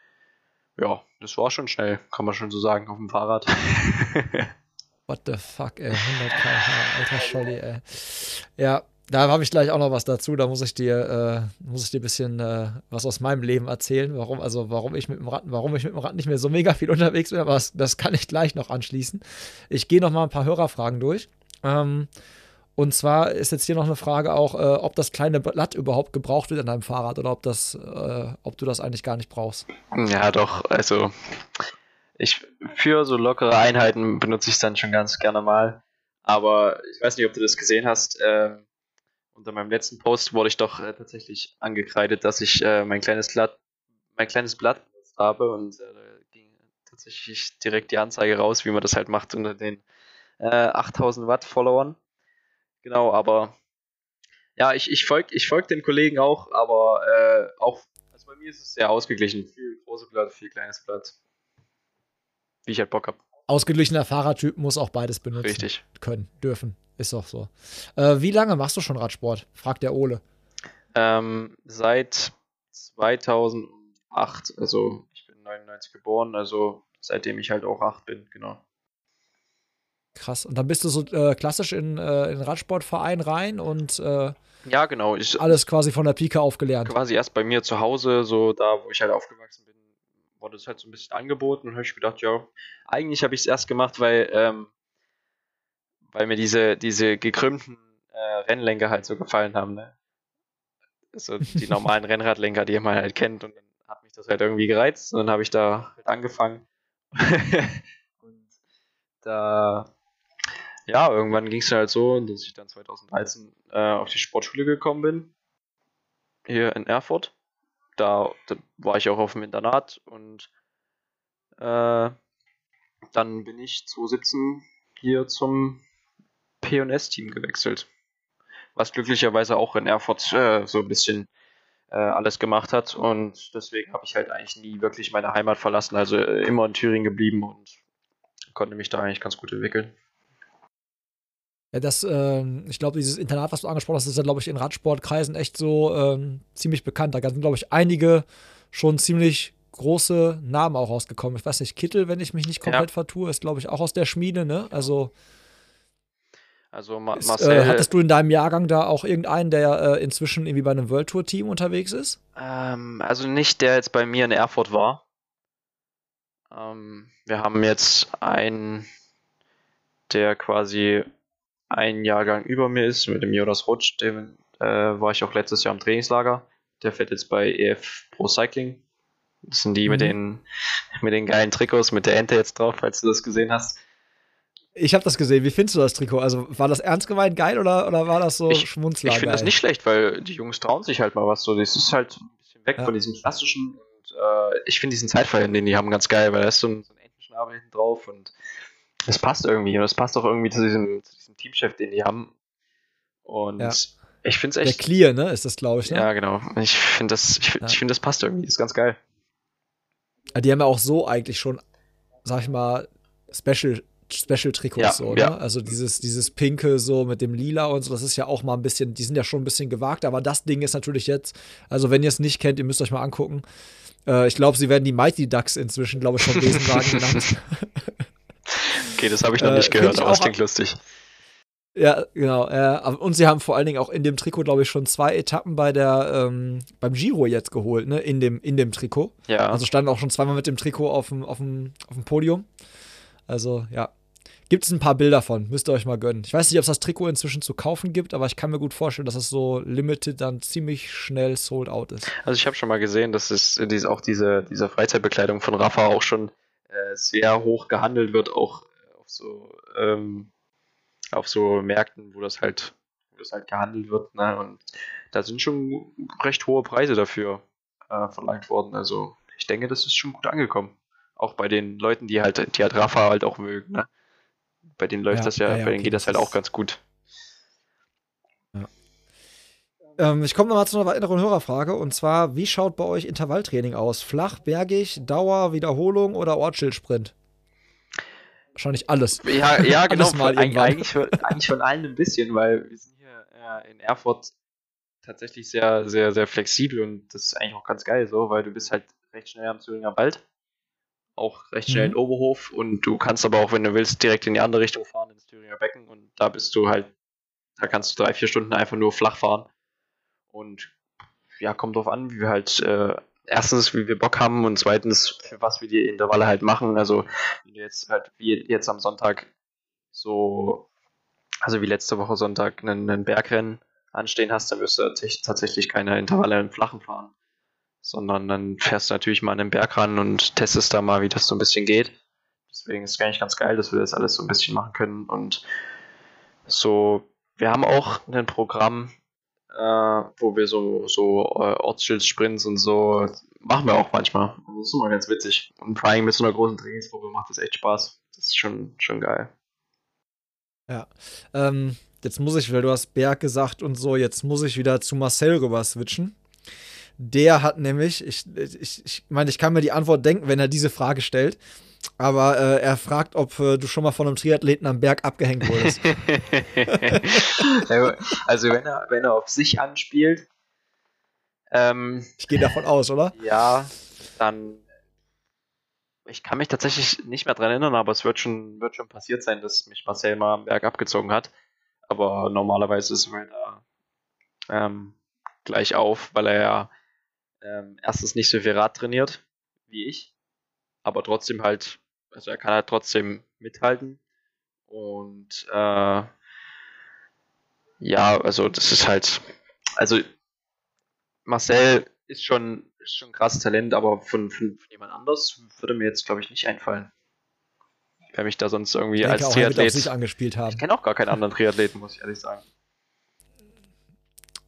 ja, das war schon schnell, kann man schon so sagen, auf dem Fahrrad. *laughs* What the fuck, ey. 100 km/h, alter Scholli, ey. Ja, da habe ich gleich auch noch was dazu. Da muss ich dir, äh, muss ich dir ein bisschen äh, was aus meinem Leben erzählen. Warum, also warum ich mit dem Rad, warum ich mit dem Rad nicht mehr so mega viel unterwegs bin, aber das, das kann ich gleich noch anschließen. Ich gehe noch mal ein paar Hörerfragen durch. Ähm, und zwar ist jetzt hier noch eine Frage auch, äh, ob das kleine Blatt überhaupt gebraucht wird an deinem Fahrrad oder ob das, äh, ob du das eigentlich gar nicht brauchst. ja, doch, also ich für so lockere Einheiten benutze ich es dann schon ganz gerne mal. Aber ich weiß nicht, ob du das gesehen hast. ähm, unter meinem letzten Post wurde ich doch äh, tatsächlich angekreidet, dass ich äh, mein kleines Blatt, mein kleines Blatt habe und äh, da ging tatsächlich direkt die Anzeige raus, wie man das halt macht unter den äh, 8000 Watt Followern. Genau, aber ja, ich, ich folge ich folg den Kollegen auch, aber äh, auch, also bei mir ist es sehr ausgeglichen. Viel großes Blatt, viel kleines Blatt. Wie ich halt Bock habe. Ausgeglichener Fahrradtyp muss auch beides benutzen. Richtig. können, dürfen. Ist doch so. Äh, wie lange machst du schon Radsport? Fragt der Ole. Ähm, seit 2008, also ich bin 99 geboren, also seitdem ich halt auch 8 bin, genau. Krass. Und dann bist du so äh, klassisch in, äh, in Radsportverein rein und äh, Ja, genau. Ich alles quasi von der Pike aufgelernt. quasi erst bei mir zu Hause, so da, wo ich halt aufgewachsen bin, wurde es halt so ein bisschen angeboten und habe ich gedacht, ja, eigentlich habe ich es erst gemacht, weil, ähm, weil mir diese, diese gekrümmten äh, Rennlenker halt so gefallen haben, ne? Also die normalen *laughs* Rennradlenker, die man halt kennt und dann hat mich das halt irgendwie gereizt und dann habe ich da halt angefangen. *laughs* und da, ja, irgendwann ging es halt so, dass ich dann 2013 äh, auf die Sportschule gekommen bin, hier in Erfurt. Da, da war ich auch auf dem Internat und äh, dann bin ich 2017 hier zum P&S-Team gewechselt. Was glücklicherweise auch in Erfurt äh, so ein bisschen äh, alles gemacht hat und deswegen habe ich halt eigentlich nie wirklich meine Heimat verlassen, also äh, immer in Thüringen geblieben und konnte mich da eigentlich ganz gut entwickeln. Ja, das, ähm, ich glaube, dieses Internat, was du angesprochen hast, ist ja, glaube ich, in Radsportkreisen echt so ähm, ziemlich bekannt. Da sind, glaube ich, einige schon ziemlich große Namen auch rausgekommen. Ich weiß nicht, Kittel, wenn ich mich nicht komplett vertue, ist, glaube ich, auch aus der Schmiede, ne? Also Also Ma ist, Marcel, äh, hattest du in deinem Jahrgang da auch irgendeinen, der äh, inzwischen irgendwie bei einem World Tour Team unterwegs ist? Ähm, also nicht der jetzt bei mir in Erfurt war. Ähm, wir haben jetzt einen, der quasi ein Jahrgang über mir ist, mit dem Jonas Rutsch, dem äh, war ich auch letztes Jahr im Trainingslager. Der fährt jetzt bei EF Pro Cycling Das sind die mhm. mit, den, mit den geilen Trikots, mit der Ente jetzt drauf, falls du das gesehen hast. Ich habe das gesehen. Wie findest du das Trikot? Also war das ernst gemeint geil oder, oder war das so ich, Schmunzler? Ich finde das nicht schlecht, weil die Jungs trauen sich halt mal was so. Das ist halt ein bisschen weg ja. von diesem klassischen. Und, äh, ich finde diesen Zeitfall, den die haben, ganz geil, weil da ist so ein, so ein Entenschnabel hinten drauf und es passt irgendwie. Und es passt auch irgendwie zu diesem, zu diesem Teamchef, den die haben. Und ja. ich finde es echt. Der Clear, ne? Ist das, glaube ich. Ne? Ja, genau. Ich finde das, ich, ja. ich finde das passt irgendwie. Das ist ganz geil. Die haben ja auch so eigentlich schon, sag ich mal, Special Special-Trikots ja, so, ne? Ja. Also dieses, dieses Pinke so mit dem Lila und so, das ist ja auch mal ein bisschen, die sind ja schon ein bisschen gewagt, aber das Ding ist natürlich jetzt, also wenn ihr es nicht kennt, ihr müsst euch mal angucken. Äh, ich glaube, sie werden die Mighty Ducks inzwischen, glaube ich, vom Besenwagen *laughs* genannt. Okay, das habe ich noch nicht äh, gehört, aber das klingt lustig. Ja, genau. Äh, und sie haben vor allen Dingen auch in dem Trikot, glaube ich, schon zwei Etappen bei der, ähm, beim Giro jetzt geholt, ne? In dem, in dem Trikot. Ja. Also standen auch schon zweimal mit dem Trikot auf dem, auf dem, auf dem Podium. Also, ja. Gibt es ein paar Bilder von, müsst ihr euch mal gönnen. Ich weiß nicht, ob es das Trikot inzwischen zu kaufen gibt, aber ich kann mir gut vorstellen, dass es so limited dann ziemlich schnell sold out ist. Also ich habe schon mal gesehen, dass es äh, auch diese, diese Freizeitbekleidung von Rafa auch schon äh, sehr hoch gehandelt wird, auch auf so, ähm, auf so Märkten, wo das halt, wo das halt gehandelt wird. Ne? Und da sind schon recht hohe Preise dafür äh, verlangt worden. Also ich denke, das ist schon gut angekommen. Auch bei den Leuten, die halt, die halt Rafa halt auch mögen. Ne? Bei denen läuft ja, das ja, ja, ja bei denen okay, geht das halt auch ganz gut. Ähm, ich komme nochmal zu einer weiteren Hörerfrage und zwar: Wie schaut bei euch Intervalltraining aus? Flach, bergig, Dauer, Wiederholung oder Ortsschildsprint? Wahrscheinlich alles. Ja, ja *laughs* genau. Mal Eig eigentlich, von, eigentlich von allen ein bisschen, weil wir sind hier äh, in Erfurt tatsächlich sehr, sehr, sehr flexibel und das ist eigentlich auch ganz geil so, weil du bist halt recht schnell am Züringer Wald auch recht schnell mhm. in Oberhof und du kannst aber auch, wenn du willst, direkt in die andere Richtung fahren, ins Thüringer Becken und da bist du halt, da kannst du drei, vier Stunden einfach nur flach fahren und ja, kommt drauf an, wie wir halt äh, erstens, wie wir Bock haben und zweitens, für was wir die Intervalle halt machen. Also, wenn du jetzt halt wie jetzt am Sonntag so, also wie letzte Woche Sonntag einen, einen Bergrennen anstehen hast, dann wirst du tatsächlich keine Intervalle im Flachen fahren sondern dann fährst du natürlich mal an den Berg ran und testest da mal, wie das so ein bisschen geht. Deswegen ist es eigentlich ganz geil, dass wir das alles so ein bisschen machen können. Und so, wir haben auch ein Programm, äh, wo wir so, so äh, Ortsschildsprints und so machen wir auch manchmal. Das ist immer ganz witzig. Und vor allem mit so einer großen Trainingsgruppe macht das echt Spaß. Das ist schon, schon geil. Ja. Ähm, jetzt muss ich, weil du hast Berg gesagt und so, jetzt muss ich wieder zu Marcel rüber switchen. Der hat nämlich, ich, ich, ich meine, ich kann mir die Antwort denken, wenn er diese Frage stellt. Aber äh, er fragt, ob äh, du schon mal von einem Triathleten am Berg abgehängt wurdest. *laughs* also wenn er, wenn er auf sich anspielt. Ähm, ich gehe davon aus, oder? Ja, dann. Ich kann mich tatsächlich nicht mehr dran erinnern, aber es wird schon, wird schon passiert sein, dass mich Marcel mal am Berg abgezogen hat. Aber normalerweise ist er da ähm, gleich auf, weil er ja ähm, erstens nicht so viel Rad trainiert wie ich, aber trotzdem halt, also er kann halt trotzdem mithalten. Und äh, ja, also das ist halt, also Marcel ist schon, ist schon ein krasses Talent, aber von, von, von jemand anders würde mir jetzt, glaube ich, nicht einfallen. Wer mich da sonst irgendwie ich als auch, Triathlet. angespielt haben. Ich kenne auch gar keinen anderen Triathleten, muss ich ehrlich sagen.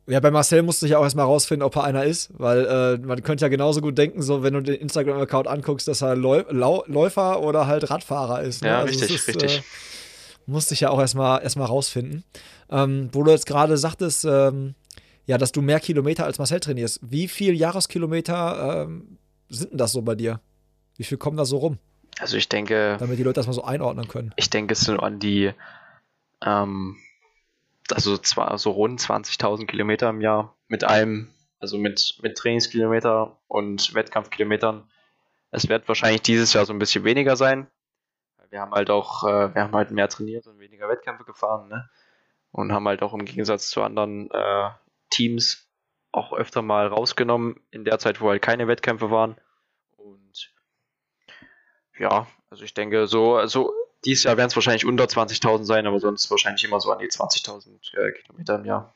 Ja, bei Marcel musste ich ja auch erstmal rausfinden, ob er einer ist, weil äh, man könnte ja genauso gut denken, so wenn du den Instagram-Account anguckst, dass er Läu Läufer oder halt Radfahrer ist. Ne? Ja, also richtig, ist, richtig. Äh, musste ich ja auch erstmal erstmal rausfinden. Ähm, wo du jetzt gerade sagtest, ähm, ja, dass du mehr Kilometer als Marcel trainierst. Wie viel Jahreskilometer ähm, sind denn das so bei dir? Wie viel kommen da so rum? Also ich denke. Damit die Leute das mal so einordnen können. Ich denke, es sind an die ähm, also zwar so rund 20.000 Kilometer im Jahr mit allem, also mit, mit Trainingskilometer und Wettkampfkilometern. Es wird wahrscheinlich dieses Jahr so ein bisschen weniger sein. Wir haben halt auch, äh, wir haben halt mehr trainiert und weniger Wettkämpfe gefahren, ne? Und haben halt auch im Gegensatz zu anderen äh, Teams auch öfter mal rausgenommen in der Zeit, wo halt keine Wettkämpfe waren. Und ja, also ich denke, so, so dieses Jahr werden es wahrscheinlich unter 20.000 sein, aber sonst wahrscheinlich immer so an die 20.000 äh, Kilometer im Jahr.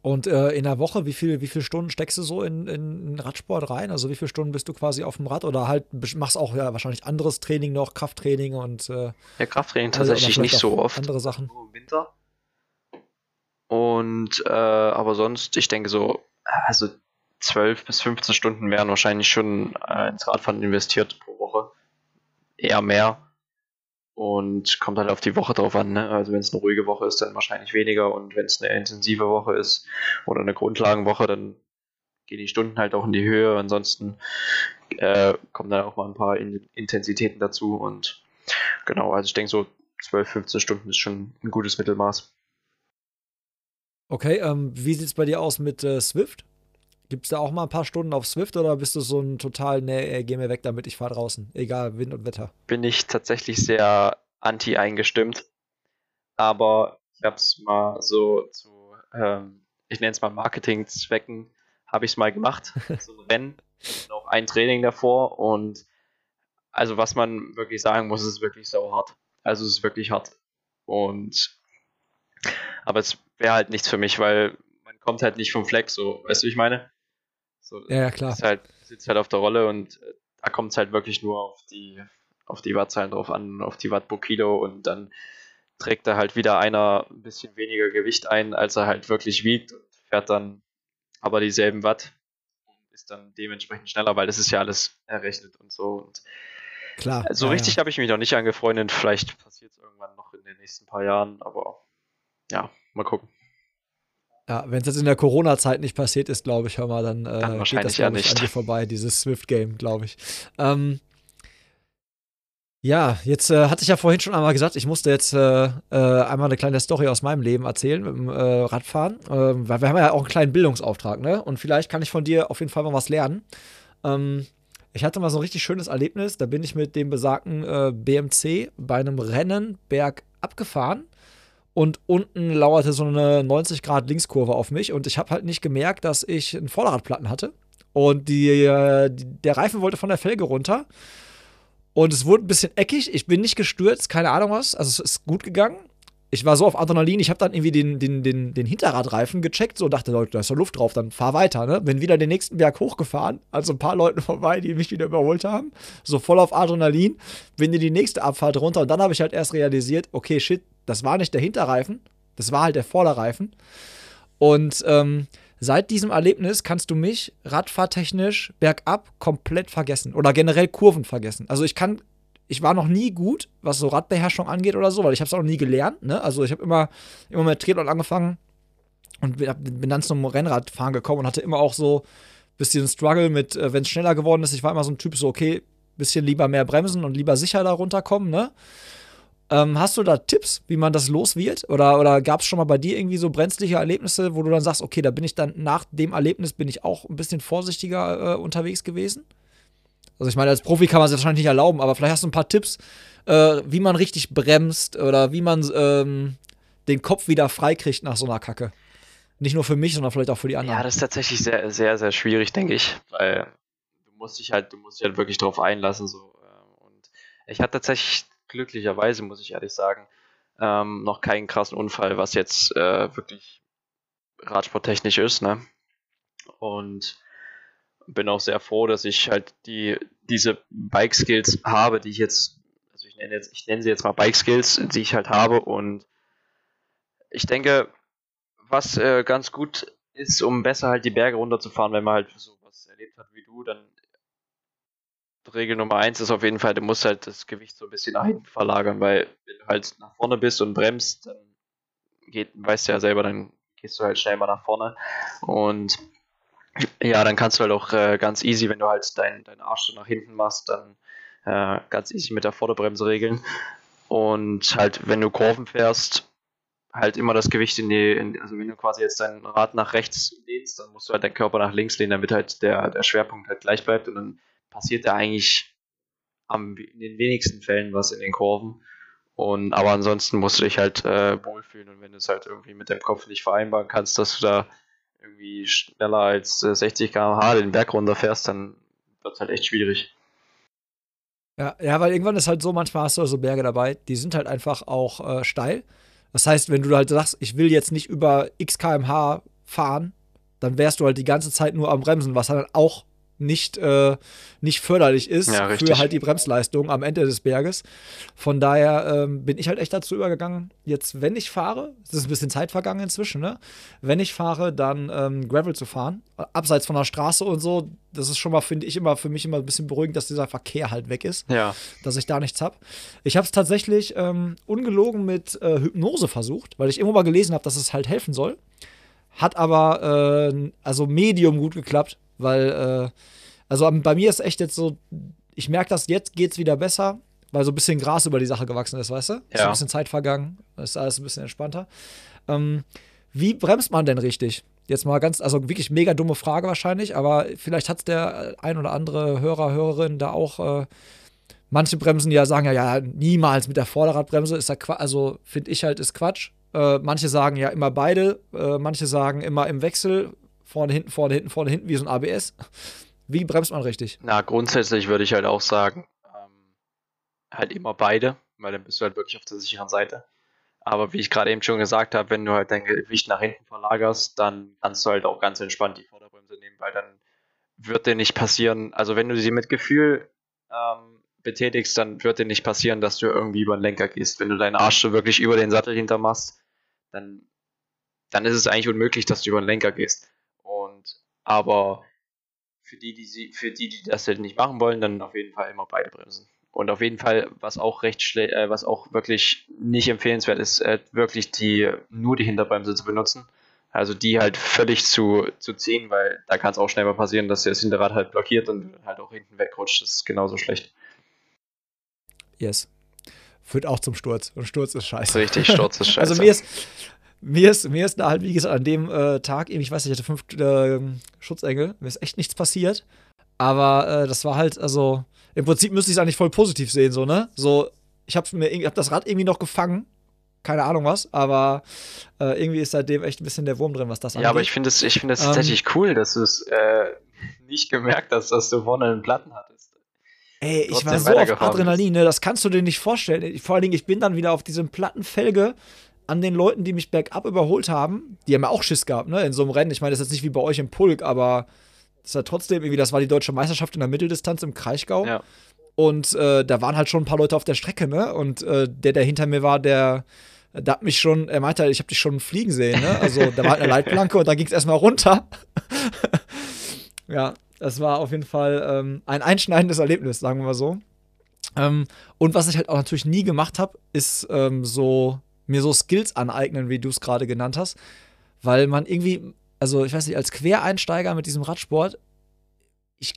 Und äh, in der Woche, wie, viel, wie viele Stunden steckst du so in, in, Radsport rein? Also wie viele Stunden bist du quasi auf dem Rad oder halt machst auch ja wahrscheinlich anderes Training noch, Krafttraining und äh, Ja, Krafttraining tatsächlich nicht so oft. Andere Sachen. Nur im Winter. Und äh, aber sonst, ich denke so, also 12 bis 15 Stunden werden wahrscheinlich schon äh, ins Radfahren investiert pro Woche. Eher mehr. Und kommt halt auf die Woche drauf an. Ne? Also wenn es eine ruhige Woche ist, dann wahrscheinlich weniger. Und wenn es eine intensive Woche ist oder eine Grundlagenwoche, dann gehen die Stunden halt auch in die Höhe. Ansonsten äh, kommen dann auch mal ein paar in Intensitäten dazu. Und genau, also ich denke so 12, 15 Stunden ist schon ein gutes Mittelmaß. Okay, ähm, wie sieht es bei dir aus mit äh, Swift? Gibt es da auch mal ein paar Stunden auf Swift oder bist du so ein total, nee, geh mir weg damit, ich fahre draußen, egal Wind und Wetter? Bin ich tatsächlich sehr anti eingestimmt, aber ich habe es mal so zu, ähm, ich nenne es mal Marketingzwecken, habe ich es mal gemacht, *laughs* so ein Rennen, noch ein Training davor und also was man wirklich sagen muss, ist wirklich so hart. Also es ist wirklich hart und aber es wäre halt nichts für mich, weil man kommt halt nicht vom Fleck, so, weißt du, ich meine? So, ja, klar. Ist halt, sitzt halt auf der Rolle und äh, da kommt es halt wirklich nur auf die, auf die Wattzahlen drauf an, auf die Watt pro Kilo und dann trägt da halt wieder einer ein bisschen weniger Gewicht ein, als er halt wirklich wiegt und fährt dann aber dieselben Watt und ist dann dementsprechend schneller, weil das ist ja alles errechnet und so. Und Klar. So ja, richtig ja. habe ich mich noch nicht angefreundet. Vielleicht passiert es irgendwann noch in den nächsten paar Jahren, aber ja, mal gucken. Ja, wenn es jetzt in der Corona-Zeit nicht passiert ist, glaube ich, hör mal, dann, äh, dann geht das, ja nicht. an dir vorbei, dieses Swift-Game, glaube ich. Ähm, ja, jetzt äh, hatte ich ja vorhin schon einmal gesagt, ich musste jetzt äh, äh, einmal eine kleine Story aus meinem Leben erzählen mit dem äh, Radfahren, ähm, weil wir haben ja auch einen kleinen Bildungsauftrag, ne? Und vielleicht kann ich von dir auf jeden Fall mal was lernen. Ähm, ich hatte mal so ein richtig schönes Erlebnis, da bin ich mit dem besagten äh, BMC bei einem Rennen bergab gefahren und unten lauerte so eine 90 Grad Linkskurve auf mich und ich habe halt nicht gemerkt, dass ich einen Vorderradplatten hatte und äh, die, der Reifen wollte von der Felge runter und es wurde ein bisschen eckig. Ich bin nicht gestürzt, keine Ahnung was. Also es ist gut gegangen. Ich war so auf Adrenalin, ich habe dann irgendwie den, den, den, den Hinterradreifen gecheckt, so dachte, Leute, da ist doch Luft drauf, dann fahr weiter, ne? Bin wieder den nächsten Berg hochgefahren, also ein paar Leute *laughs* vorbei, die mich wieder überholt haben, so voll auf Adrenalin, bin in die nächste Abfahrt runter und dann habe ich halt erst realisiert, okay, shit, das war nicht der Hinterreifen, das war halt der Vorderreifen. Und ähm, seit diesem Erlebnis kannst du mich radfahrtechnisch bergab komplett vergessen oder generell Kurven vergessen. Also ich kann, ich war noch nie gut, was so Radbeherrschung angeht oder so, weil ich habe es auch noch nie gelernt. Ne? Also ich habe immer, immer mit Triathlon angefangen und bin dann zum Rennradfahren gekommen und hatte immer auch so ein bisschen Struggle mit, äh, wenn es schneller geworden ist. Ich war immer so ein Typ, so okay, bisschen lieber mehr bremsen und lieber sicher da runterkommen, ne? Ähm, hast du da Tipps, wie man das los wird? Oder, oder gab es schon mal bei dir irgendwie so brenzliche Erlebnisse, wo du dann sagst, okay, da bin ich dann nach dem Erlebnis bin ich auch ein bisschen vorsichtiger äh, unterwegs gewesen? Also ich meine, als Profi kann man es wahrscheinlich nicht erlauben, aber vielleicht hast du ein paar Tipps, äh, wie man richtig bremst oder wie man ähm, den Kopf wieder freikriegt nach so einer Kacke. Nicht nur für mich, sondern vielleicht auch für die anderen. Ja, das ist tatsächlich sehr, sehr, sehr schwierig, denke ich, weil du musst dich halt, du musst dich halt wirklich darauf einlassen. So. Äh, und ich hatte tatsächlich glücklicherweise, muss ich ehrlich sagen, ähm, noch keinen krassen Unfall, was jetzt äh, wirklich radsporttechnisch ist. Ne? Und bin auch sehr froh, dass ich halt die, diese Bike-Skills habe, die ich jetzt, also ich nenne, jetzt, ich nenne sie jetzt mal Bike-Skills, die ich halt habe. Und ich denke, was äh, ganz gut ist, um besser halt die Berge runterzufahren, wenn man halt sowas erlebt hat wie du, dann Regel Nummer eins ist auf jeden Fall, du musst halt das Gewicht so ein bisschen nach hinten verlagern, weil wenn du halt nach vorne bist und bremst, dann geht, weißt du ja selber, dann gehst du halt schnell mal nach vorne. Und ja, dann kannst du halt auch äh, ganz easy, wenn du halt deinen dein Arsch nach hinten machst, dann äh, ganz easy mit der Vorderbremse regeln. Und halt, wenn du Kurven fährst, halt immer das Gewicht in die, in, also wenn du quasi jetzt dein Rad nach rechts lehnst, dann musst du halt deinen Körper nach links lehnen, damit halt der, der Schwerpunkt halt gleich bleibt und dann passiert da eigentlich am, in den wenigsten Fällen was in den Kurven. Und, aber ansonsten musst du dich halt äh, wohlfühlen und wenn du es halt irgendwie mit dem Kopf nicht vereinbaren kannst, dass du da irgendwie schneller als äh, 60 km/h den Berg runterfährst, dann wird es halt echt schwierig. Ja, ja, weil irgendwann ist halt so, manchmal hast du so Berge dabei, die sind halt einfach auch äh, steil. Das heißt, wenn du halt sagst, ich will jetzt nicht über x kmh fahren, dann wärst du halt die ganze Zeit nur am Bremsen, was dann auch nicht, äh, nicht förderlich ist Ja, für halt die Bremsleistung am Ende des Berges. Von daher ähm, bin ich halt echt dazu übergegangen, jetzt, wenn ich fahre, es ist ein bisschen Zeit vergangen inzwischen, ne? Wenn ich fahre, dann ähm, Gravel zu fahren, abseits von der Straße und so. Das ist schon mal, finde ich, immer für mich immer ein bisschen beruhigend, dass dieser Verkehr halt weg ist Ja. dass ich da nichts habe. Ich habe es tatsächlich ähm, ungelogen mit äh, Hypnose versucht, weil ich immer mal gelesen habe, dass es halt helfen soll. Hat aber äh, also medium gut geklappt, weil äh, also bei mir ist echt jetzt so, ich merke das jetzt geht's wieder besser, weil so ein bisschen Gras über die Sache gewachsen ist, weißt du? Ist Ja. ein bisschen Zeit vergangen, ist alles ein bisschen entspannter. Ähm, wie bremst man denn richtig? Jetzt mal ganz, also wirklich mega dumme Frage wahrscheinlich, aber vielleicht hat der ein oder andere Hörer, Hörerin da auch äh, manche Bremsen, ja sagen, ja, ja, niemals mit der Vorderradbremse ist ja Quatsch, also finde ich halt, ist Quatsch. Äh, manche sagen ja immer beide, äh, manche sagen immer im Wechsel, vorne, hinten, vorne, hinten, vorne, hinten, wie so ein ABS. Wie bremst man richtig? Na, grundsätzlich würde ich halt auch sagen, ähm, halt immer beide, weil dann bist du halt wirklich auf der sicheren Seite. Aber wie ich gerade eben schon gesagt habe, wenn du halt dein Gewicht nach hinten verlagerst, dann kannst du halt auch ganz entspannt die Vorderbremse nehmen, weil dann wird dir nicht passieren, also wenn du sie mit Gefühl ähm, betätigst, dann wird dir nicht passieren, dass du irgendwie über den Lenker gehst. Wenn du deinen Arsch so wirklich über den Sattel hinter machst, dann, dann ist es eigentlich unmöglich, dass du über den Lenker gehst. Aber für die, die sie, für die, die das halt nicht machen wollen, dann auf jeden Fall immer beide Bremsen. Und auf jeden Fall, was auch recht schle äh, was auch wirklich nicht empfehlenswert ist, äh, wirklich die nur die Hinterbremse zu benutzen. Also die halt völlig zu, zu ziehen, weil da kann es auch schnell mal passieren, dass das Hinterrad halt blockiert und halt auch hinten wegrutscht. Das ist genauso schlecht. Yes. Führt auch zum Sturz. Und Sturz ist scheiße. Richtig, Sturz ist *laughs* scheiße. Also mir ist, mir ist, mir ist da halt, wie gesagt, an dem äh, Tag, eben, ich weiß nicht, ich hatte fünf äh, Schutzengel, mir ist echt nichts passiert. Aber äh, das war halt, also, im Prinzip müsste ich es eigentlich voll positiv sehen, so, ne? So, ich habe mir ich hab das Rad irgendwie noch gefangen. Keine Ahnung was, aber äh, irgendwie ist seitdem echt ein bisschen der Wurm drin, was das angeht. ja, aber ich finde es ich find es Ähm, tatsächlich cool, dass du es äh, nicht gemerkt hast, dass du vorne einen Platten hattest. Ey, ich war so auf Adrenalin, ne? Das kannst du dir nicht vorstellen. Vor allen Dingen, ich bin dann wieder auf diesem Plattenfelge an den Leuten, die mich bergab überholt haben. Die haben ja auch Schiss gehabt, ne? In so einem Rennen. Ich meine, das ist jetzt nicht wie bei euch im Pulk, aber das ist ja trotzdem irgendwie, das war die deutsche Meisterschaft in der Mitteldistanz im Kraichgau. Ja. Und äh, da waren halt schon ein paar Leute auf der Strecke, ne? Und äh, der, der hinter mir war, der, der hat mich schon, er meinte, ich habe dich schon fliegen sehen, ne? Also da war halt eine Leitplanke und da ging es erstmal runter. *laughs* ja, das war auf jeden Fall ähm, ein einschneidendes Erlebnis, sagen wir mal so. Ähm, und was ich halt auch natürlich nie gemacht habe, ist ähm, so mir so Skills aneignen, wie du es gerade genannt hast. Weil man irgendwie, also ich weiß nicht, als Quereinsteiger mit diesem Radsport, ich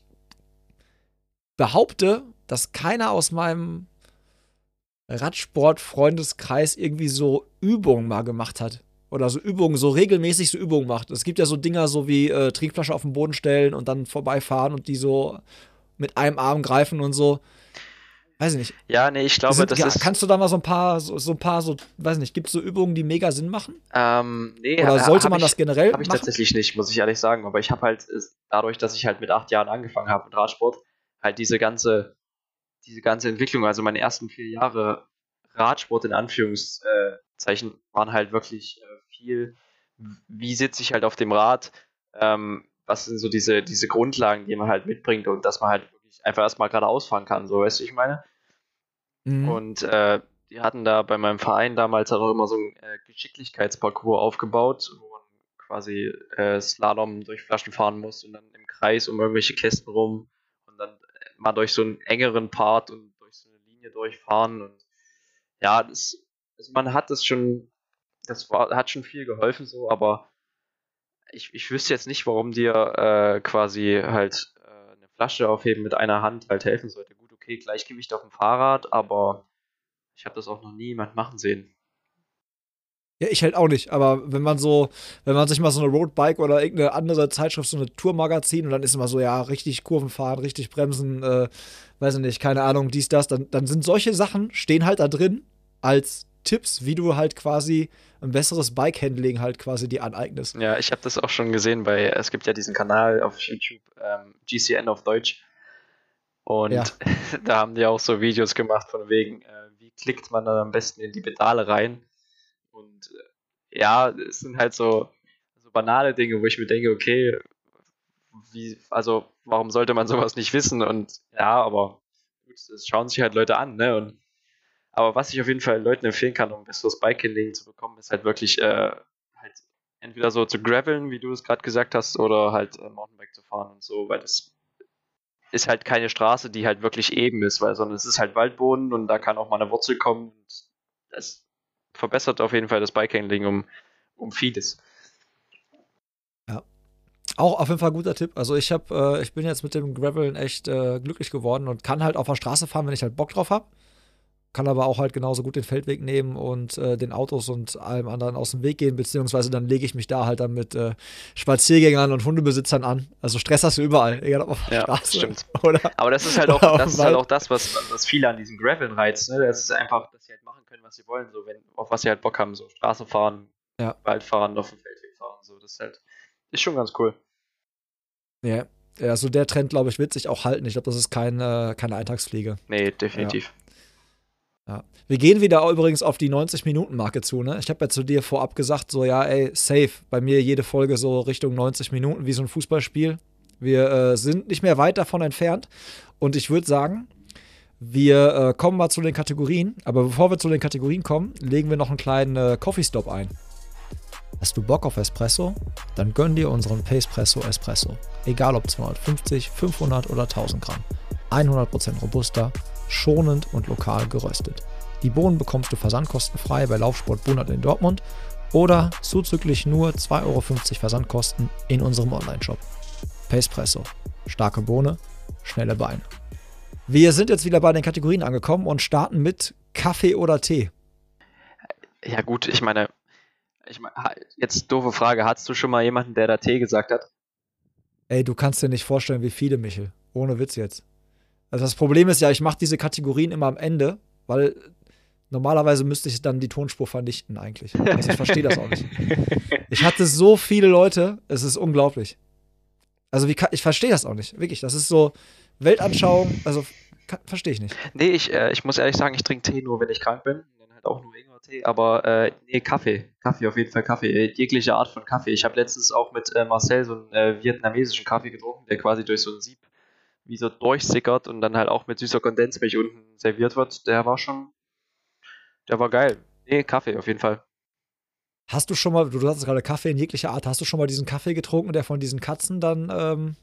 behaupte, dass keiner aus meinem Radsport-Freundeskreis irgendwie so Übungen mal gemacht hat. Oder so Übungen, so regelmäßig so Übungen macht. Es gibt ja so Dinger, so wie äh, Trinkflasche auf den Boden stellen und dann vorbeifahren und die so mit einem Arm greifen und so. Weiß ich nicht. Ja, nee, ich glaube, Sind- das ja, ist. Kannst du da mal so ein paar, so, so ein paar, so, weiß nicht, gibt es so Übungen, die mega Sinn machen? Ähm, nee, Oder äh, sollte man ich, das generell Habe ich machen? tatsächlich nicht, muss ich ehrlich sagen. Aber ich habe halt, äh, dadurch, dass ich halt mit acht Jahren angefangen habe mit Radsport, halt diese ganze, diese ganze Entwicklung, also meine ersten vier Jahre Radsport in Anführungszeichen, waren halt wirklich äh, viel, wie sitze ich halt auf dem Rad, ähm, was sind so diese, diese Grundlagen, die man halt mitbringt und dass man halt wirklich einfach erstmal geradeaus fahren kann, so weißt du, ich meine. Mhm. Und äh, die hatten da bei meinem Verein damals halt auch immer so einen äh, Geschicklichkeitsparcours aufgebaut, wo man quasi äh, Slalom durch Flaschen fahren muss und dann im Kreis um irgendwelche Kästen rum und dann äh, mal durch so einen engeren Part und durch so eine Linie durchfahren und ja, das, also man hat das schon, das war, hat schon viel geholfen so, aber ich, ich wüsste jetzt nicht, warum dir äh, quasi halt Flasche aufheben mit einer Hand halt helfen sollte. Gut, okay, Gleichgewicht auf dem Fahrrad, aber ich habe das auch noch nie jemand machen sehen. Ja, ich halt auch nicht, aber wenn man so, wenn man sich mal so eine Roadbike oder irgendeine andere Zeitschrift, so eine Tourmagazin und dann ist immer so, ja, richtig Kurven fahren, richtig bremsen, äh, weiß ich nicht, keine Ahnung, dies, das, dann, dann sind solche Sachen, stehen halt da drin als Tipps, wie du halt quasi ein besseres Bike-Handling halt quasi dir aneignest. Ja, ich habe das auch schon gesehen bei, es gibt ja diesen Kanal auf YouTube, ähm, GCN auf Deutsch. Und Ja. *laughs* da haben die auch so Videos gemacht von wegen, äh, wie klickt man dann am besten in die Pedale rein. Und äh, ja, es sind halt so, so banale Dinge, wo ich mir denke, okay, wie, also warum sollte man sowas nicht wissen? Und ja, aber gut, das schauen sich halt Leute an, ne? Und, aber was ich auf jeden Fall Leuten empfehlen kann, um besseres Bike-Handling zu bekommen, ist halt wirklich äh, halt entweder so zu graveln, wie du es gerade gesagt hast, oder halt äh, Mountainbike zu fahren und so, weil das ist halt keine Straße, die halt wirklich eben ist, weil sondern es ist halt Waldboden und da kann auch mal eine Wurzel kommen und das verbessert auf jeden Fall das Bike-Handling um, um vieles. Auch auf jeden Fall ein guter Tipp. Also ich habe, äh, ich bin jetzt mit dem Graveln echt äh, glücklich geworden und kann halt auf der Straße fahren, wenn ich halt Bock drauf habe. Kann aber auch halt genauso gut den Feldweg nehmen und äh, den Autos und allem anderen aus dem Weg gehen, beziehungsweise dann lege ich mich da halt dann mit äh, Spaziergängern und Hundebesitzern an. Also Stress hast du überall, egal ob auf der ja, Straße stimmt. oder. Aber das ist halt auch, *laughs* das ist halt auch das, was, was viele an diesem Graveln reizt. Ne? Das ist einfach, dass sie halt machen können, was sie wollen, so wenn, auf was sie halt Bock haben, so Straße fahren, ja. Wald fahren, auf dem Feldweg fahren. So, das ist halt, ist schon ganz cool. Ja, also der Trend, glaube ich, wird sich auch halten. Ich glaube, das ist keine, keine Eintagsfliege. Nee, definitiv. Ja. Ja. Wir gehen wieder übrigens auf die 90-Minuten-Marke zu, ne? Ich habe ja zu dir vorab gesagt, so, ja, ey, safe. Bei mir jede Folge so Richtung 90 Minuten, wie so ein Fußballspiel. Wir äh, sind nicht mehr weit davon entfernt. Und ich würde sagen, wir äh, kommen mal zu den Kategorien. Aber bevor wir zu den Kategorien kommen, legen wir noch einen kleinen äh, Coffee-Stop ein. Hast du Bock auf Espresso? Dann gönn dir unseren Pacepresso Espresso. Egal ob 250, 500 oder 1000 Gramm. 100% robuster, schonend und lokal geröstet. Die Bohnen bekommst du versandkostenfrei bei Laufsport Bunert in Dortmund oder zuzüglich nur 2,50 Euro Versandkosten in unserem Onlineshop. Pacepresso. Starke Bohne, schnelle Beine. Wir sind jetzt wieder bei den Kategorien angekommen und starten mit Kaffee oder Tee. Ja gut, ich meine, ich meine, jetzt doofe Frage, hattest du schon mal jemanden, der da Tee gesagt hat? Ey, du kannst dir nicht vorstellen, wie viele, Michel. Ohne Witz jetzt. Also das Problem ist ja, ich mache diese Kategorien immer am Ende, weil normalerweise müsste ich dann die Tonspur vernichten eigentlich. Also ich verstehe das auch nicht. *laughs* Ich hatte so viele Leute, es ist unglaublich. Also wie kann, ich verstehe das auch nicht, wirklich. Das ist so Weltanschauung, also verstehe ich nicht. Nee, ich, äh, ich muss ehrlich sagen, ich trinke Tee nur, wenn ich krank bin. Dann halt auch nur Ingwer-Tee, aber äh, nee, Kaffee. Kaffee, auf jeden Fall Kaffee. Äh, jegliche Art von Kaffee. Ich habe letztens auch mit äh, Marcel so einen äh, vietnamesischen Kaffee getrunken, der quasi durch so ein Sieb wie so durchsickert und dann halt auch mit süßer Kondensmilch unten serviert wird. Der war schon, der war geil. Nee, Kaffee auf jeden Fall. Hast du schon mal, du hattest gerade Kaffee in jeglicher Art, hast du schon mal diesen Kaffee getrunken, der von diesen Katzen dann ähm,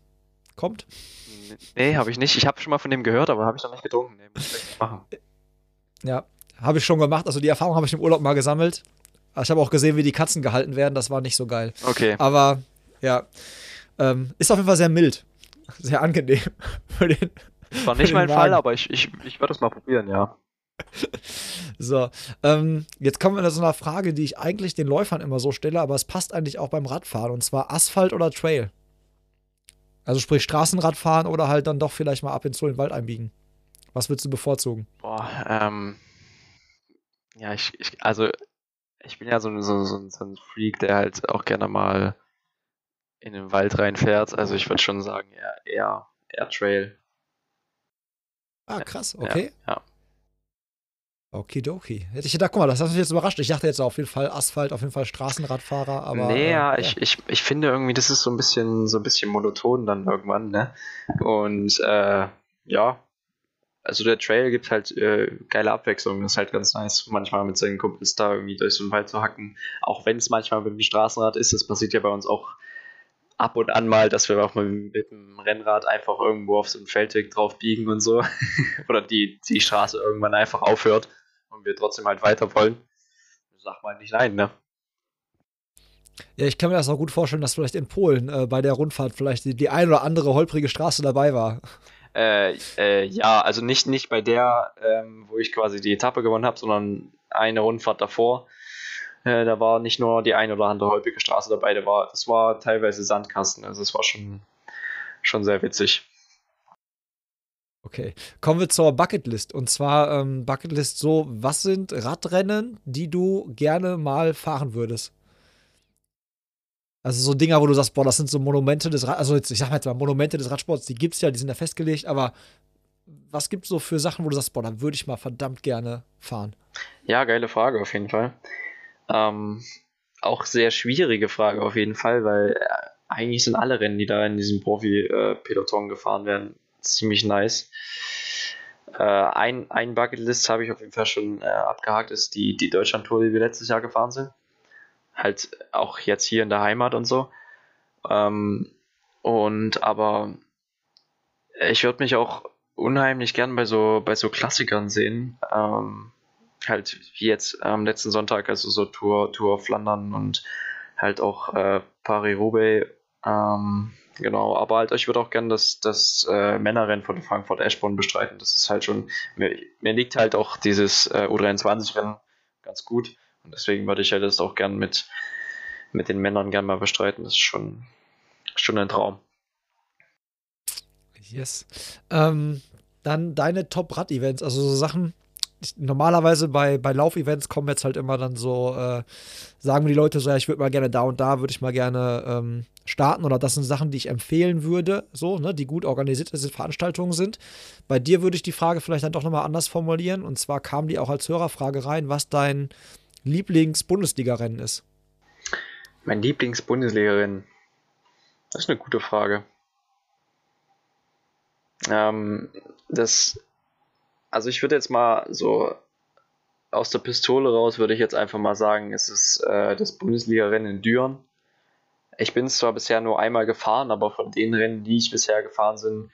kommt? Nee, habe ich nicht. Ich habe schon mal von dem gehört, aber habe ich noch nicht getrunken. Nee, muss ich machen. Ja, habe ich schon gemacht. Also die Erfahrung habe ich im Urlaub mal gesammelt. Ich habe auch gesehen, wie die Katzen gehalten werden. Das war nicht so geil. Okay. Aber ja, ähm, ist auf jeden Fall sehr mild. Sehr angenehm *laughs* für den. War nicht mein Magen. Fall, aber ich, ich, ich werde das mal probieren, ja. *laughs* So, ähm, jetzt kommen wir zu einer Frage, die ich eigentlich den Läufern immer so stelle, aber es passt eigentlich auch beim Radfahren und zwar Asphalt oder Trail. Also sprich Straßenradfahren oder halt dann doch vielleicht mal ab in den Wald einbiegen. Was würdest du bevorzugen? Boah, ähm, ja, ich, ich, also ich bin ja so, so, so, so ein Freak, der halt auch gerne mal in den Wald reinfährt. Also ich würde schon sagen, eher, eher, eher Trail. Ah, krass, okay. Ja. ja. Okidoki. Hätte ich gedacht, guck mal, das hat mich jetzt überrascht. Ich dachte jetzt auf jeden Fall Asphalt, auf jeden Fall Straßenradfahrer, aber. Nee, ja, äh, ich, ich, ich finde irgendwie, das ist so ein bisschen, so ein bisschen monoton dann irgendwann, ne? Und äh, ja, also der Trail gibt halt äh, geile Abwechslung. Das ist halt ganz nice, manchmal mit seinen Kumpels da irgendwie durch so einen Wald zu hacken. Auch wenn es manchmal mit dem Straßenrad ist, das passiert ja bei uns auch ab und an mal, dass wir auch mal mit dem Rennrad einfach irgendwo auf so einen Feldweg drauf biegen und so. *laughs* Oder die, die Straße irgendwann einfach aufhört und wir trotzdem halt weiter wollen, sag mal nicht nein, ne? Ja, ich kann mir das auch gut vorstellen, dass vielleicht in Polen äh, bei der Rundfahrt vielleicht die, die ein oder andere holprige Straße dabei war. *laughs* Äh, äh, ja, also nicht, nicht bei der, ähm, wo ich quasi die Etappe gewonnen habe, sondern eine Rundfahrt davor. Äh, da war nicht nur die ein oder andere holprige Straße dabei, da war, das war teilweise Sandkasten, also es war schon, schon sehr witzig. Okay, kommen wir zur Bucketlist. Und zwar ähm, Bucketlist so, was sind Radrennen, die du gerne mal fahren würdest? Also so Dinger, wo du sagst, boah, das sind so Monumente des Rad also jetzt, ich sag jetzt mal Monumente des Radsports, die gibt's ja, die sind ja festgelegt, aber was gibt's so für Sachen, wo du sagst, boah, da würde ich mal verdammt gerne fahren? Ja, geile Frage auf jeden Fall. Ähm, auch sehr schwierige Frage auf jeden Fall, weil äh, eigentlich sind alle Rennen, die da in diesem Profi-Peloton gefahren werden, ziemlich nice. Äh, ein, ein Bucketlist habe ich auf jeden Fall schon äh, abgehakt, ist die, die Deutschland-Tour, die wir letztes Jahr gefahren sind. Halt auch jetzt hier in der Heimat und so. Ähm, und aber ich würde mich auch unheimlich gern bei so, bei so Klassikern sehen. Ähm, halt wie jetzt am letzten Sonntag, also so Tour, Tour Flandern und halt auch äh, Paris-Roubaix. Ähm, genau, aber halt, ich würde auch gerne das, das äh, Männerrennen von Frankfurt Eschborn bestreiten. Das ist halt schon, mir, mir liegt halt auch dieses äh, U23-Rennen ganz gut. Und deswegen würde ich halt das auch gern mit, mit den Männern gern mal bestreiten. Das ist schon, schon ein Traum. Yes. Ähm, dann deine Top-Rad-Events, also so Sachen, normalerweise bei, bei Lauf-Events kommen jetzt halt immer dann so, äh, sagen die Leute so, ja, ich würde mal gerne da und da, würde ich mal gerne ähm, starten oder das sind Sachen, die ich empfehlen würde, so, ne, die gut organisierte Veranstaltungen sind. Bei dir würde ich die Frage vielleicht dann doch nochmal anders formulieren und zwar kam die auch als Hörerfrage rein, was dein Lieblings-Bundesliga-Rennen ist. Mein Lieblings-Bundesliga-Rennen? Das ist eine gute Frage. Ähm, das also ich würde jetzt mal so aus der Pistole raus, würde ich jetzt einfach mal sagen, es ist äh, das Bundesliga-Rennen in Düren. Ich bin zwar bisher nur einmal gefahren, aber von den Rennen, die ich bisher gefahren bin,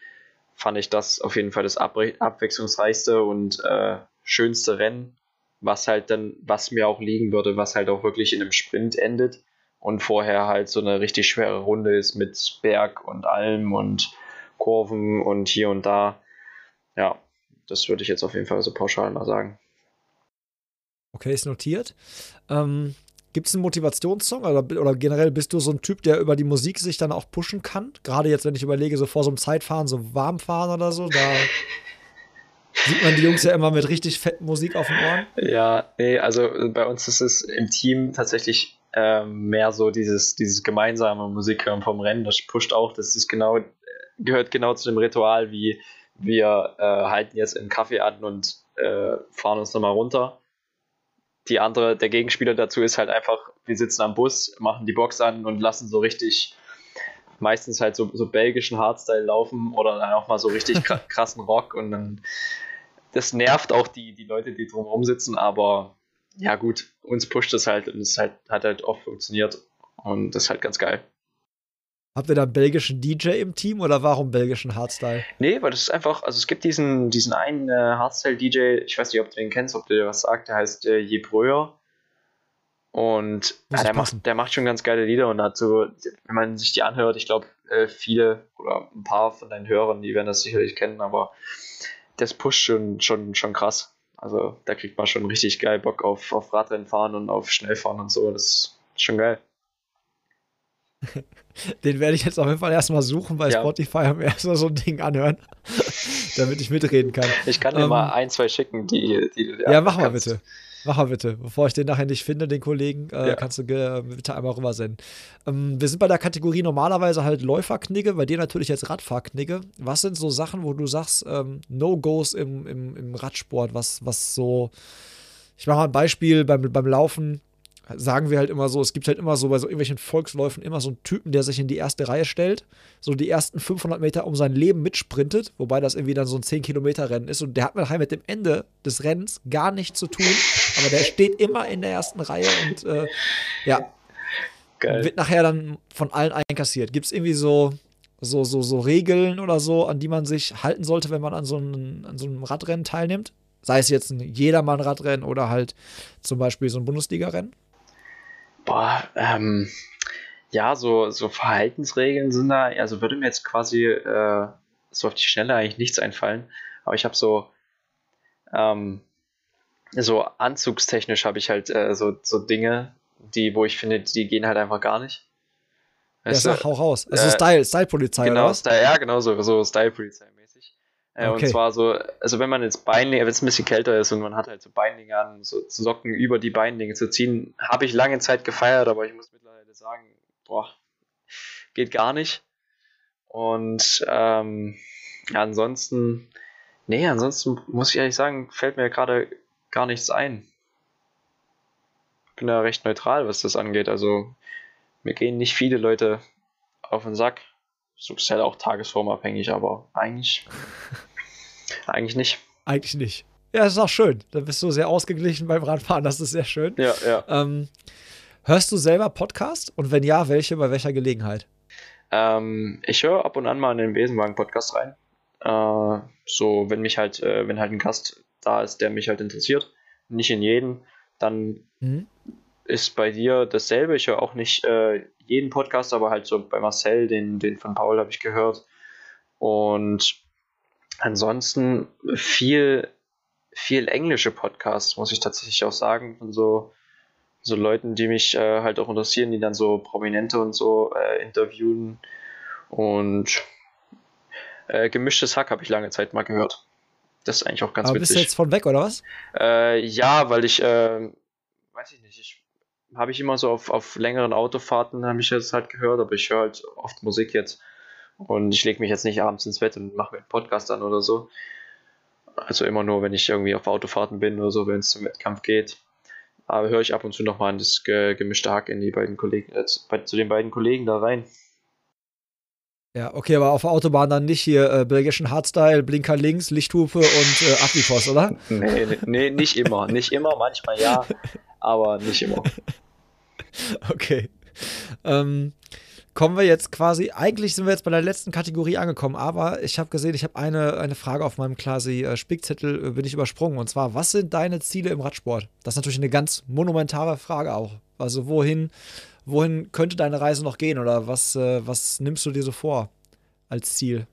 fand ich das auf jeden Fall das abwechslungsreichste und äh, schönste Rennen, was halt dann, was mir auch liegen würde, was halt auch wirklich in einem Sprint endet und vorher halt so eine richtig schwere Runde ist mit Berg und Alm und Kurven und hier und da. Ja, das würde ich jetzt auf jeden Fall so pauschal mal sagen. Okay, ist notiert. Ähm, Gibt es einen Motivationssong oder, oder generell bist du so ein Typ, der über die Musik sich dann auch pushen kann? Gerade jetzt, wenn ich überlege, so vor so einem Zeitfahren, so warm fahren oder so, da *laughs* sieht man die Jungs ja immer mit richtig fetten Musik auf den Ohren. Ja, nee, also bei uns ist es im Team tatsächlich ähm, mehr so dieses, dieses gemeinsame Musik vom Rennen. Das pusht auch, das ist genau, gehört genau zu dem Ritual wie wir äh, halten jetzt einen Kaffee an und äh, fahren uns nochmal runter. Die andere, der Gegenspieler dazu ist halt einfach, wir sitzen am Bus, machen die Box an und lassen so richtig, meistens halt so, so belgischen Hardstyle laufen oder dann auch mal so richtig *laughs* krassen Rock und dann, das nervt auch die, die Leute, die drumherum sitzen, aber ja gut, uns pusht es halt und es halt, hat halt oft funktioniert und das ist halt ganz geil. Habt ihr da einen belgischen DJ im Team oder warum belgischen Hardstyle? Nee, weil das ist einfach, also es gibt diesen, diesen einen äh, Hardstyle-DJ, ich weiß nicht, ob du den kennst, ob du dir was sagt, der heißt äh, Jebröer. Und ja, der, macht, der macht schon ganz geile Lieder und hat so, wenn man sich die anhört, ich glaube, äh, viele oder ein paar von deinen Hörern, die werden das sicherlich kennen, aber das pusht schon, schon, schon krass. Also da kriegt man schon richtig geil Bock auf, auf Radrennen fahren und auf Schnellfahren und so. Das ist schon geil. *laughs* Den werde ich jetzt auf jeden Fall erstmal suchen bei ja. Spotify und mir erstmal so ein Ding anhören, *laughs* damit ich mitreden kann. Ich kann dir ähm, mal ein, zwei schicken, die, die du Ja, mach mal bitte. Mach mal bitte. Bevor ich den nachher nicht finde, den Kollegen, äh, ja. kannst du äh, bitte einmal rübersenden. Ähm, wir sind bei der Kategorie normalerweise halt Läuferknigge, bei dir natürlich jetzt Radfahrknigge. Was sind so Sachen, wo du sagst, ähm, No-Gos im, im, im Radsport, was, was so. Ich mache mal ein Beispiel beim, beim Laufen sagen wir halt immer so, es gibt halt immer so bei so irgendwelchen Volksläufen immer so einen Typen, der sich in die erste Reihe stellt, so die ersten 500 Meter um sein Leben mitsprintet, wobei das irgendwie dann so ein 10-Kilometer-Rennen ist und der hat halt mit dem Ende des Rennens gar nichts zu tun, aber der steht immer in der ersten Reihe und äh, ja, Geil. wird nachher dann von allen einkassiert. Gibt es irgendwie so, so, so, so Regeln oder so, an die man sich halten sollte, wenn man an so, einem, an so einem Radrennen teilnimmt? Sei es jetzt ein Jedermann-Radrennen oder halt zum Beispiel so ein Bundesliga-Rennen? Boah, ähm, ja, so, so Verhaltensregeln sind da, also würde mir jetzt quasi äh, so auf die Schnelle eigentlich nichts einfallen, aber ich habe so, ähm, so anzugstechnisch habe ich halt äh, so, so Dinge, die, wo ich finde, die gehen halt einfach gar nicht. Weißt ja, sag, hau raus. Also äh, Style, Style-Polizei, genau? Style, ja, genau so, so Style-Polizei. Äh, okay. Und zwar so, also wenn man jetzt Beinlinge, wenn es ein bisschen kälter ist und man hat halt so Beinlinge an, so Socken über die Beinlinge zu ziehen, habe ich lange Zeit gefeiert, aber ich muss mittlerweile sagen, boah, geht gar nicht. Und ähm, ja, ansonsten, nee, ansonsten muss ich ehrlich sagen, fällt mir gerade gar nichts ein. bin da recht neutral, was das angeht. Also mir gehen nicht viele Leute auf den Sack. So ist halt auch tagesformabhängig, aber eigentlich, *laughs* eigentlich nicht. Eigentlich nicht. Ja, das ist auch schön. Da bist du sehr ausgeglichen beim Radfahren, das ist sehr schön. Ja, ja. Ähm, hörst du selber Podcast? Und wenn ja, welche, bei welcher Gelegenheit? Ähm, ich höre ab und an mal in den Besenwagen-Podcast rein. Äh, so, wenn mich halt, äh, wenn halt ein Gast da ist, der mich halt interessiert. Nicht in jeden, dann mhm. ist bei dir dasselbe. Ich höre auch nicht äh, jeden Podcast, aber halt so bei Marcel, den, den von Paul habe ich gehört. Und ansonsten viel, viel englische Podcasts, muss ich tatsächlich auch sagen, von so, so Leuten, die mich äh, halt auch interessieren, die dann so Prominente und so äh, interviewen. Und äh, gemischtes Hack habe ich lange Zeit mal gehört. Das ist eigentlich auch ganz Aber witzig. bist du jetzt von weg, oder was? Äh, ja, weil ich, äh, weiß ich nicht, ich habe ich immer so auf, auf längeren Autofahrten habe ich jetzt halt gehört, aber ich höre halt oft Musik jetzt. Und ich lege mich jetzt nicht abends ins Bett und mache mir einen Podcast an oder so. Also immer nur, wenn ich irgendwie auf Autofahrten bin oder so, wenn es zum Wettkampf geht. Aber höre ich ab und zu nochmal an das gemischte Hack in die beiden Kollegen, äh, zu den beiden Kollegen da rein. Ja, okay, aber auf der Autobahn dann nicht hier äh, belgischen Hardstyle, Blinker links, Lichthupe und äh, Abripost, oder? *laughs* Nee, nee, nee, nicht immer. Nicht immer, manchmal ja, aber nicht immer. *laughs* Okay. Ähm, kommen wir jetzt quasi, eigentlich sind wir jetzt bei der letzten Kategorie angekommen, aber ich habe gesehen, ich habe eine, eine Frage auf meinem quasi äh, Spickzettel, äh, bin ich übersprungen. Und zwar, was sind deine Ziele im Radsport? Das ist natürlich eine ganz monumentale Frage auch. Also wohin wohin könnte deine Reise noch gehen oder was, äh, was nimmst du dir so vor als Ziel?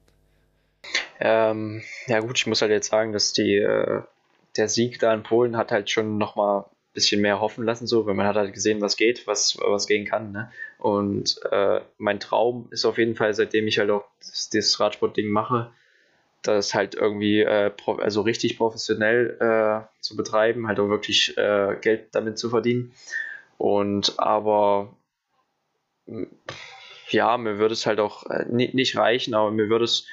Ähm, ja gut, ich muss halt jetzt sagen, dass die, äh, der Sieg da in Polen hat halt schon nochmal ein bisschen mehr hoffen lassen, so, weil man hat halt gesehen, was geht, was, was gehen kann. Ne? Und äh, mein Traum ist auf jeden Fall, seitdem ich halt auch das, das Radsportding mache, das halt irgendwie äh, also richtig professionell äh, zu betreiben, halt auch wirklich äh, Geld damit zu verdienen. Und aber ja, mir würde es halt auch äh, nicht reichen, aber mir würde es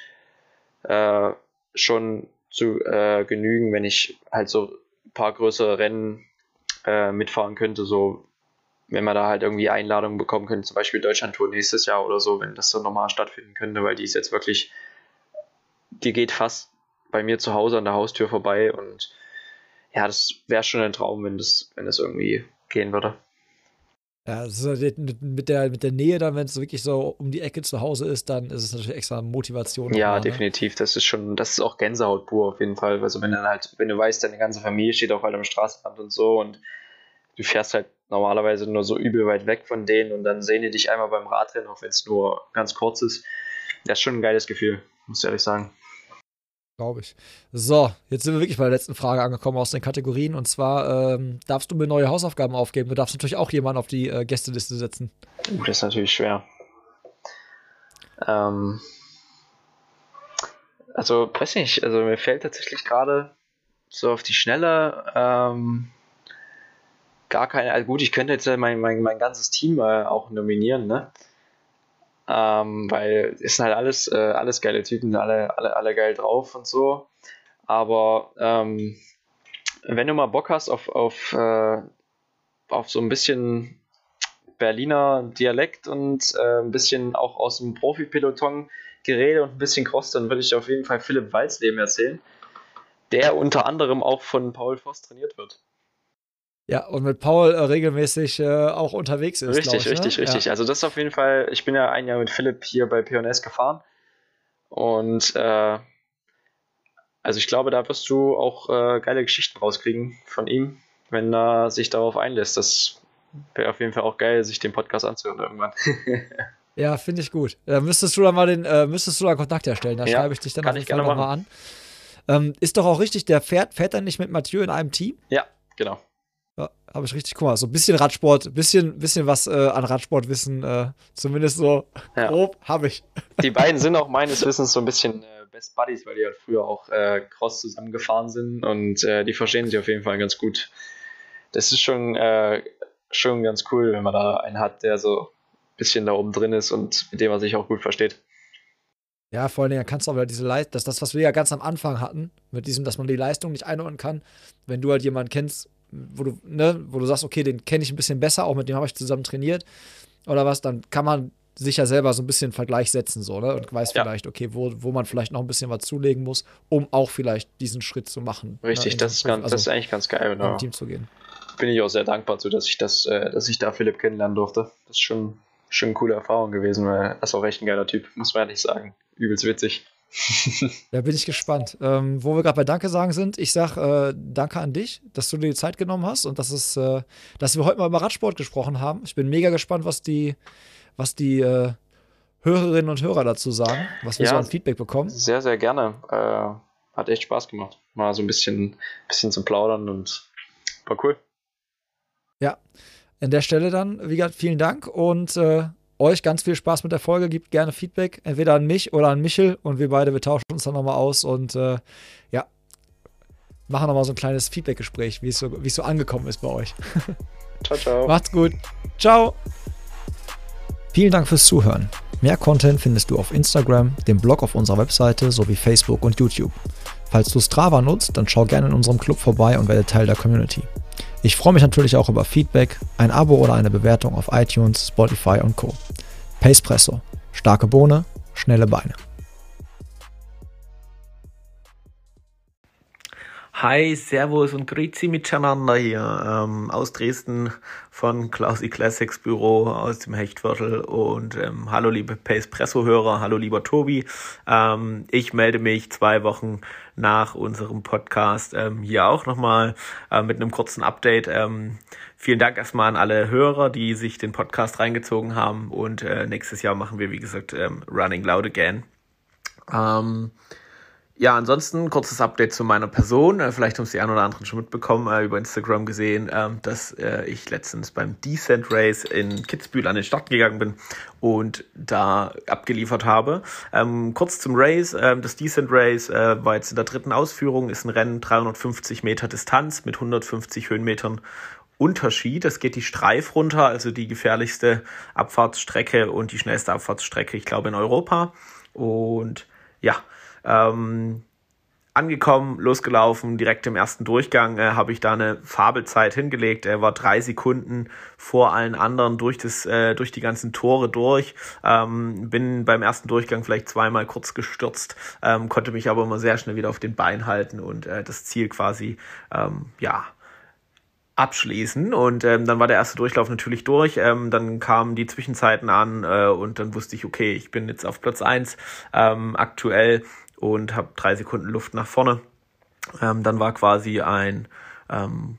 äh, schon zu äh, genügen, wenn ich halt so ein paar größere Rennen mitfahren könnte, so wenn man da halt irgendwie Einladungen bekommen könnte, zum Beispiel Deutschland-Tour nächstes Jahr oder so, wenn das so normal stattfinden könnte, weil die ist jetzt wirklich, die geht fast bei mir zu Hause an der Haustür vorbei und ja, das wäre schon ein Traum, wenn das, wenn das irgendwie gehen würde. Ja, mit der, mit der Nähe dann, wenn es wirklich so um die Ecke zu Hause ist, dann ist es natürlich extra Motivation. Ja, mal, ne? definitiv. Das ist schon, das ist auch Gänsehaut pur auf jeden Fall. Also wenn dann halt, wenn du weißt, deine ganze Familie steht auch halt am Straßenrand und so und du fährst halt normalerweise nur so übel weit weg von denen und dann sehen die dich einmal beim Radrennen, auch wenn es nur ganz kurz ist. Das ist schon ein geiles Gefühl, muss ich ehrlich sagen. Glaube ich. So, jetzt sind wir wirklich bei der letzten Frage angekommen aus den Kategorien. Und zwar ähm, darfst du mir neue Hausaufgaben aufgeben. Du darfst natürlich auch jemanden auf die äh, Gästeliste setzen. Uh, das ist natürlich schwer. Ähm, also, weiß nicht, also mir fällt tatsächlich gerade so auf die Schnelle ähm, gar keine. Also gut, ich könnte jetzt mein, mein, mein ganzes Team äh, auch nominieren, ne? Ähm, weil es sind halt alles, äh, alles geile Typen, alle, alle, alle geil drauf und so. Aber ähm, wenn du mal Bock hast auf, auf, äh, auf so ein bisschen Berliner Dialekt und äh, ein bisschen auch aus dem Profi-Peloton Gerede und ein bisschen Cross, dann würde ich auf jeden Fall Philipp Walzleben erzählen, der unter anderem auch von Paul Voss trainiert wird. Ja, und mit Paul äh, regelmäßig äh, auch unterwegs ist. Richtig, ich, ne? richtig, richtig. Ja. Also das ist auf jeden Fall, ich bin ja ein Jahr mit Philipp hier bei P&S gefahren. Und äh, also ich glaube, da wirst du auch äh, geile Geschichten rauskriegen von ihm, wenn er sich darauf einlässt. Das wäre auf jeden Fall auch geil, sich den Podcast anzuhören irgendwann. *laughs* ja, finde ich gut. Da müsstest du dann mal den, äh, müsstest du da Kontakt herstellen. Da ja, schreibe ich dich dann auf jeden Fall nochmal an. Ähm, ist doch auch richtig, der fährt, fährt dann nicht mit Mathieu in einem Team? Ja, genau. Ja, habe ich richtig, guck mal, so ein bisschen Radsport, bisschen, bisschen was äh, an Radsportwissen, äh, zumindest so ja. grob, habe ich. Die beiden sind auch *laughs* meines Wissens so ein bisschen äh, Best Buddies, weil die halt früher auch äh, Cross zusammengefahren sind und äh, die verstehen sich auf jeden Fall ganz gut. Das ist schon, äh, schon ganz cool, wenn man da einen hat, der so ein bisschen da oben drin ist und mit dem man sich auch gut versteht. Ja, vor allen Dingen kannst du auch wieder diese Leistung, das, das, was wir ja ganz am Anfang hatten, mit diesem, dass man die Leistung nicht einordnen kann. Wenn du halt jemanden kennst, wo du, ne, wo du sagst, okay, den kenne ich ein bisschen besser, auch mit dem habe ich zusammen trainiert oder was, dann kann man sich ja selber so ein bisschen Vergleich setzen, so, ne? Und weiß ja. vielleicht, okay, wo, wo man vielleicht noch ein bisschen was zulegen muss, um auch vielleicht diesen Schritt zu machen. Ne, Richtig, ne? das, ist ganz, also, das ist eigentlich ganz geil, genau. Team zu gehen. Bin ich auch sehr dankbar zu, dass ich das, äh, dass ich da Philipp kennenlernen durfte. Das ist schon, schon eine coole Erfahrung gewesen, weil er ist auch echt ein geiler Typ, muss man ehrlich sagen. Übelst witzig. *laughs* da bin ich gespannt. Ähm, wo wir gerade bei Danke sagen sind, ich sage äh, Danke an dich, dass du dir die Zeit genommen hast und dass, es, äh, dass wir heute mal über Radsport gesprochen haben. Ich bin mega gespannt, was die, was die äh, Hörerinnen und Hörer dazu sagen, was wir ja, so an Feedback bekommen. Sehr, sehr gerne. Äh, hat echt Spaß gemacht. Mal so ein bisschen, bisschen zum Plaudern und war cool. Ja, an der Stelle dann, wie gesagt, vielen Dank und äh, euch ganz viel Spaß mit der Folge. Gebt gerne Feedback, entweder an mich oder an Michel und wir beide, wir tauschen uns dann nochmal aus und äh, ja, machen nochmal so ein kleines Feedback-Gespräch, wie es so, es so angekommen ist bei euch. *laughs* Ciao, ciao. Macht's gut. Ciao. Vielen Dank fürs Zuhören. Mehr Content findest du auf Instagram, dem Blog auf unserer Webseite sowie Facebook und YouTube. Falls du Strava nutzt, dann schau gerne in unserem Club vorbei und werde Teil der Community. Ich freue mich natürlich auch über Feedback, ein Abo oder eine Bewertung auf iTunes, Spotify und Co. Pacepresso. Starke Bohne, schnelle Beine. Hi, Servus und Grüezi miteinander hier ähm, aus Dresden von Klausi Classics Büro aus dem Hechtviertel und ähm, hallo liebe Pacepresso-Hörer, hallo lieber Tobi. Ähm, ich melde mich zwei Wochen nach unserem Podcast ähm, hier auch nochmal äh, mit einem kurzen Update. Ähm, vielen Dank erstmal an alle Hörer, die sich den Podcast reingezogen haben und äh, nächstes Jahr machen wir, wie gesagt, ähm, Running Loud Again. Ähm, ja, ansonsten kurzes Update zu meiner Person. Äh, vielleicht haben es die einen oder anderen schon mitbekommen, äh, über Instagram gesehen, äh, dass äh, ich letztens beim Descent Race in Kitzbühel an den Start gegangen bin und da abgeliefert habe. Ähm, kurz zum Race. Ähm, das Descent Race war jetzt in der dritten Ausführung, ist ein Rennen 350 Meter Distanz mit 150 Höhenmetern Unterschied. Es geht die Streif runter, also die gefährlichste Abfahrtsstrecke und die schnellste Abfahrtsstrecke, ich glaube, in Europa. Und ja, ähm, angekommen, losgelaufen, direkt im ersten Durchgang äh, habe ich da eine Fabelzeit hingelegt. Er war drei Sekunden vor allen anderen durch das, äh, durch die ganzen Tore durch. Ähm, bin beim ersten Durchgang vielleicht zweimal kurz gestürzt, ähm, konnte mich aber immer sehr schnell wieder auf den Bein halten und äh, das Ziel quasi, ähm, ja, abschließen. Und ähm, dann war der erste Durchlauf natürlich durch. Ähm, dann kamen die Zwischenzeiten an äh, und dann wusste ich, okay, ich bin jetzt auf Platz eins ähm, aktuell und habe drei Sekunden Luft nach vorne. Ähm, dann war quasi ein ähm,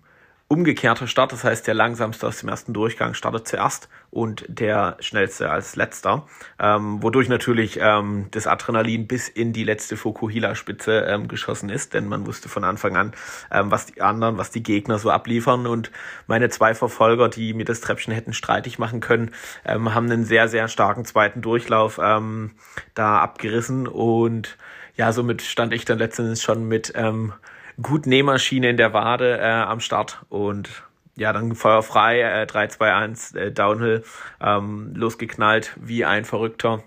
umgekehrter Start, das heißt der langsamste aus dem ersten Durchgang startet zuerst und der schnellste als letzter, ähm, wodurch natürlich ähm, das Adrenalin bis in die letzte Fukuhila-Spitze ähm, geschossen ist, denn man wusste von Anfang an, ähm, was die anderen, was die Gegner so abliefern. Und meine zwei Verfolger, die mir das Treppchen hätten streitig machen können, haben einen sehr, sehr starken zweiten Durchlauf da abgerissen. Und ja, somit stand ich dann letztendlich schon mit ähm, gut Nähmaschine in der Wade äh, am Start und ja, dann feuerfrei, äh, 3, 2, 1, äh, Downhill, ähm, losgeknallt wie ein Verrückter.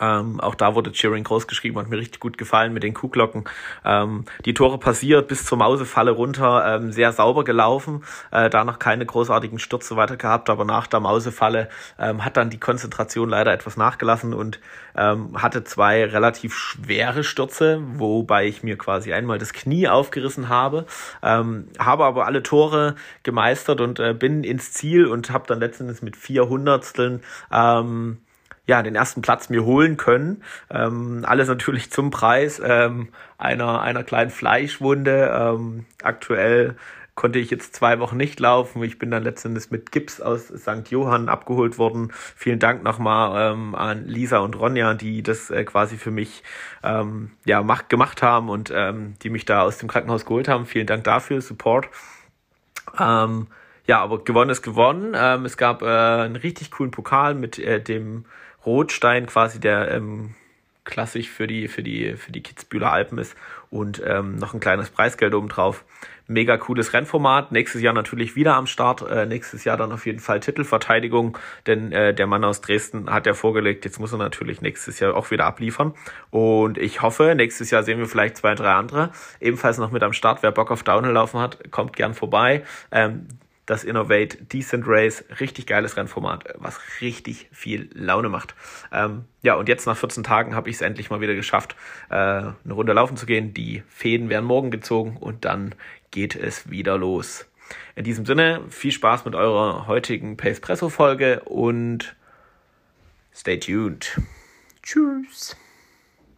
Ähm, auch da wurde Cheering groß geschrieben, hat mir richtig gut gefallen mit den Kuhglocken. Ähm, die Tore passiert bis zur Mausefalle runter, ähm, sehr sauber gelaufen, äh, danach keine großartigen Stürze weiter gehabt, aber nach der Mausefalle ähm, hat dann die Konzentration leider etwas nachgelassen und ähm, hatte zwei relativ schwere Stürze, wobei ich mir quasi einmal das Knie aufgerissen habe, ähm, habe aber alle Tore gemeistert und äh, bin ins Ziel und habe dann letztendlich mit vier Hundertsteln ähm, ja, den ersten Platz mir holen können. Ähm, alles natürlich zum Preis ähm, einer, einer kleinen Fleischwunde. Ähm, aktuell konnte ich jetzt zwei Wochen nicht laufen. Ich bin dann letztendlich mit Gips aus St. Johann abgeholt worden. Vielen Dank nochmal ähm, an Lisa und Ronja, die das äh, quasi für mich ähm, ja, macht, gemacht haben und ähm, die mich da aus dem Krankenhaus geholt haben. Vielen Dank dafür, Support. Ähm, ja, aber gewonnen ist gewonnen. Ähm, es gab äh, einen richtig coolen Pokal mit äh, dem Rotstein quasi der ähm, klassisch für die, für die, für die Kitzbühler Alpen ist und ähm, noch ein kleines Preisgeld obendrauf. Mega cooles Rennformat. Nächstes Jahr natürlich wieder am Start. Äh, nächstes Jahr dann auf jeden Fall Titelverteidigung, denn äh, der Mann aus Dresden hat ja vorgelegt, jetzt muss er natürlich nächstes Jahr auch wieder abliefern. Und ich hoffe, nächstes Jahr sehen wir vielleicht zwei, drei andere. Ebenfalls noch mit am Start. Wer Bock auf Downhill laufen hat, kommt gern vorbei. Ähm, das Innovate Decent Race. Richtig geiles Rennformat, was richtig viel Laune macht. Ähm, ja, und jetzt nach 14 Tagen habe ich es endlich mal wieder geschafft, äh, eine Runde laufen zu gehen. Die Fäden werden morgen gezogen und dann geht es wieder los. In diesem Sinne, viel Spaß mit eurer heutigen Pacepresso-Folge und stay tuned. Tschüss.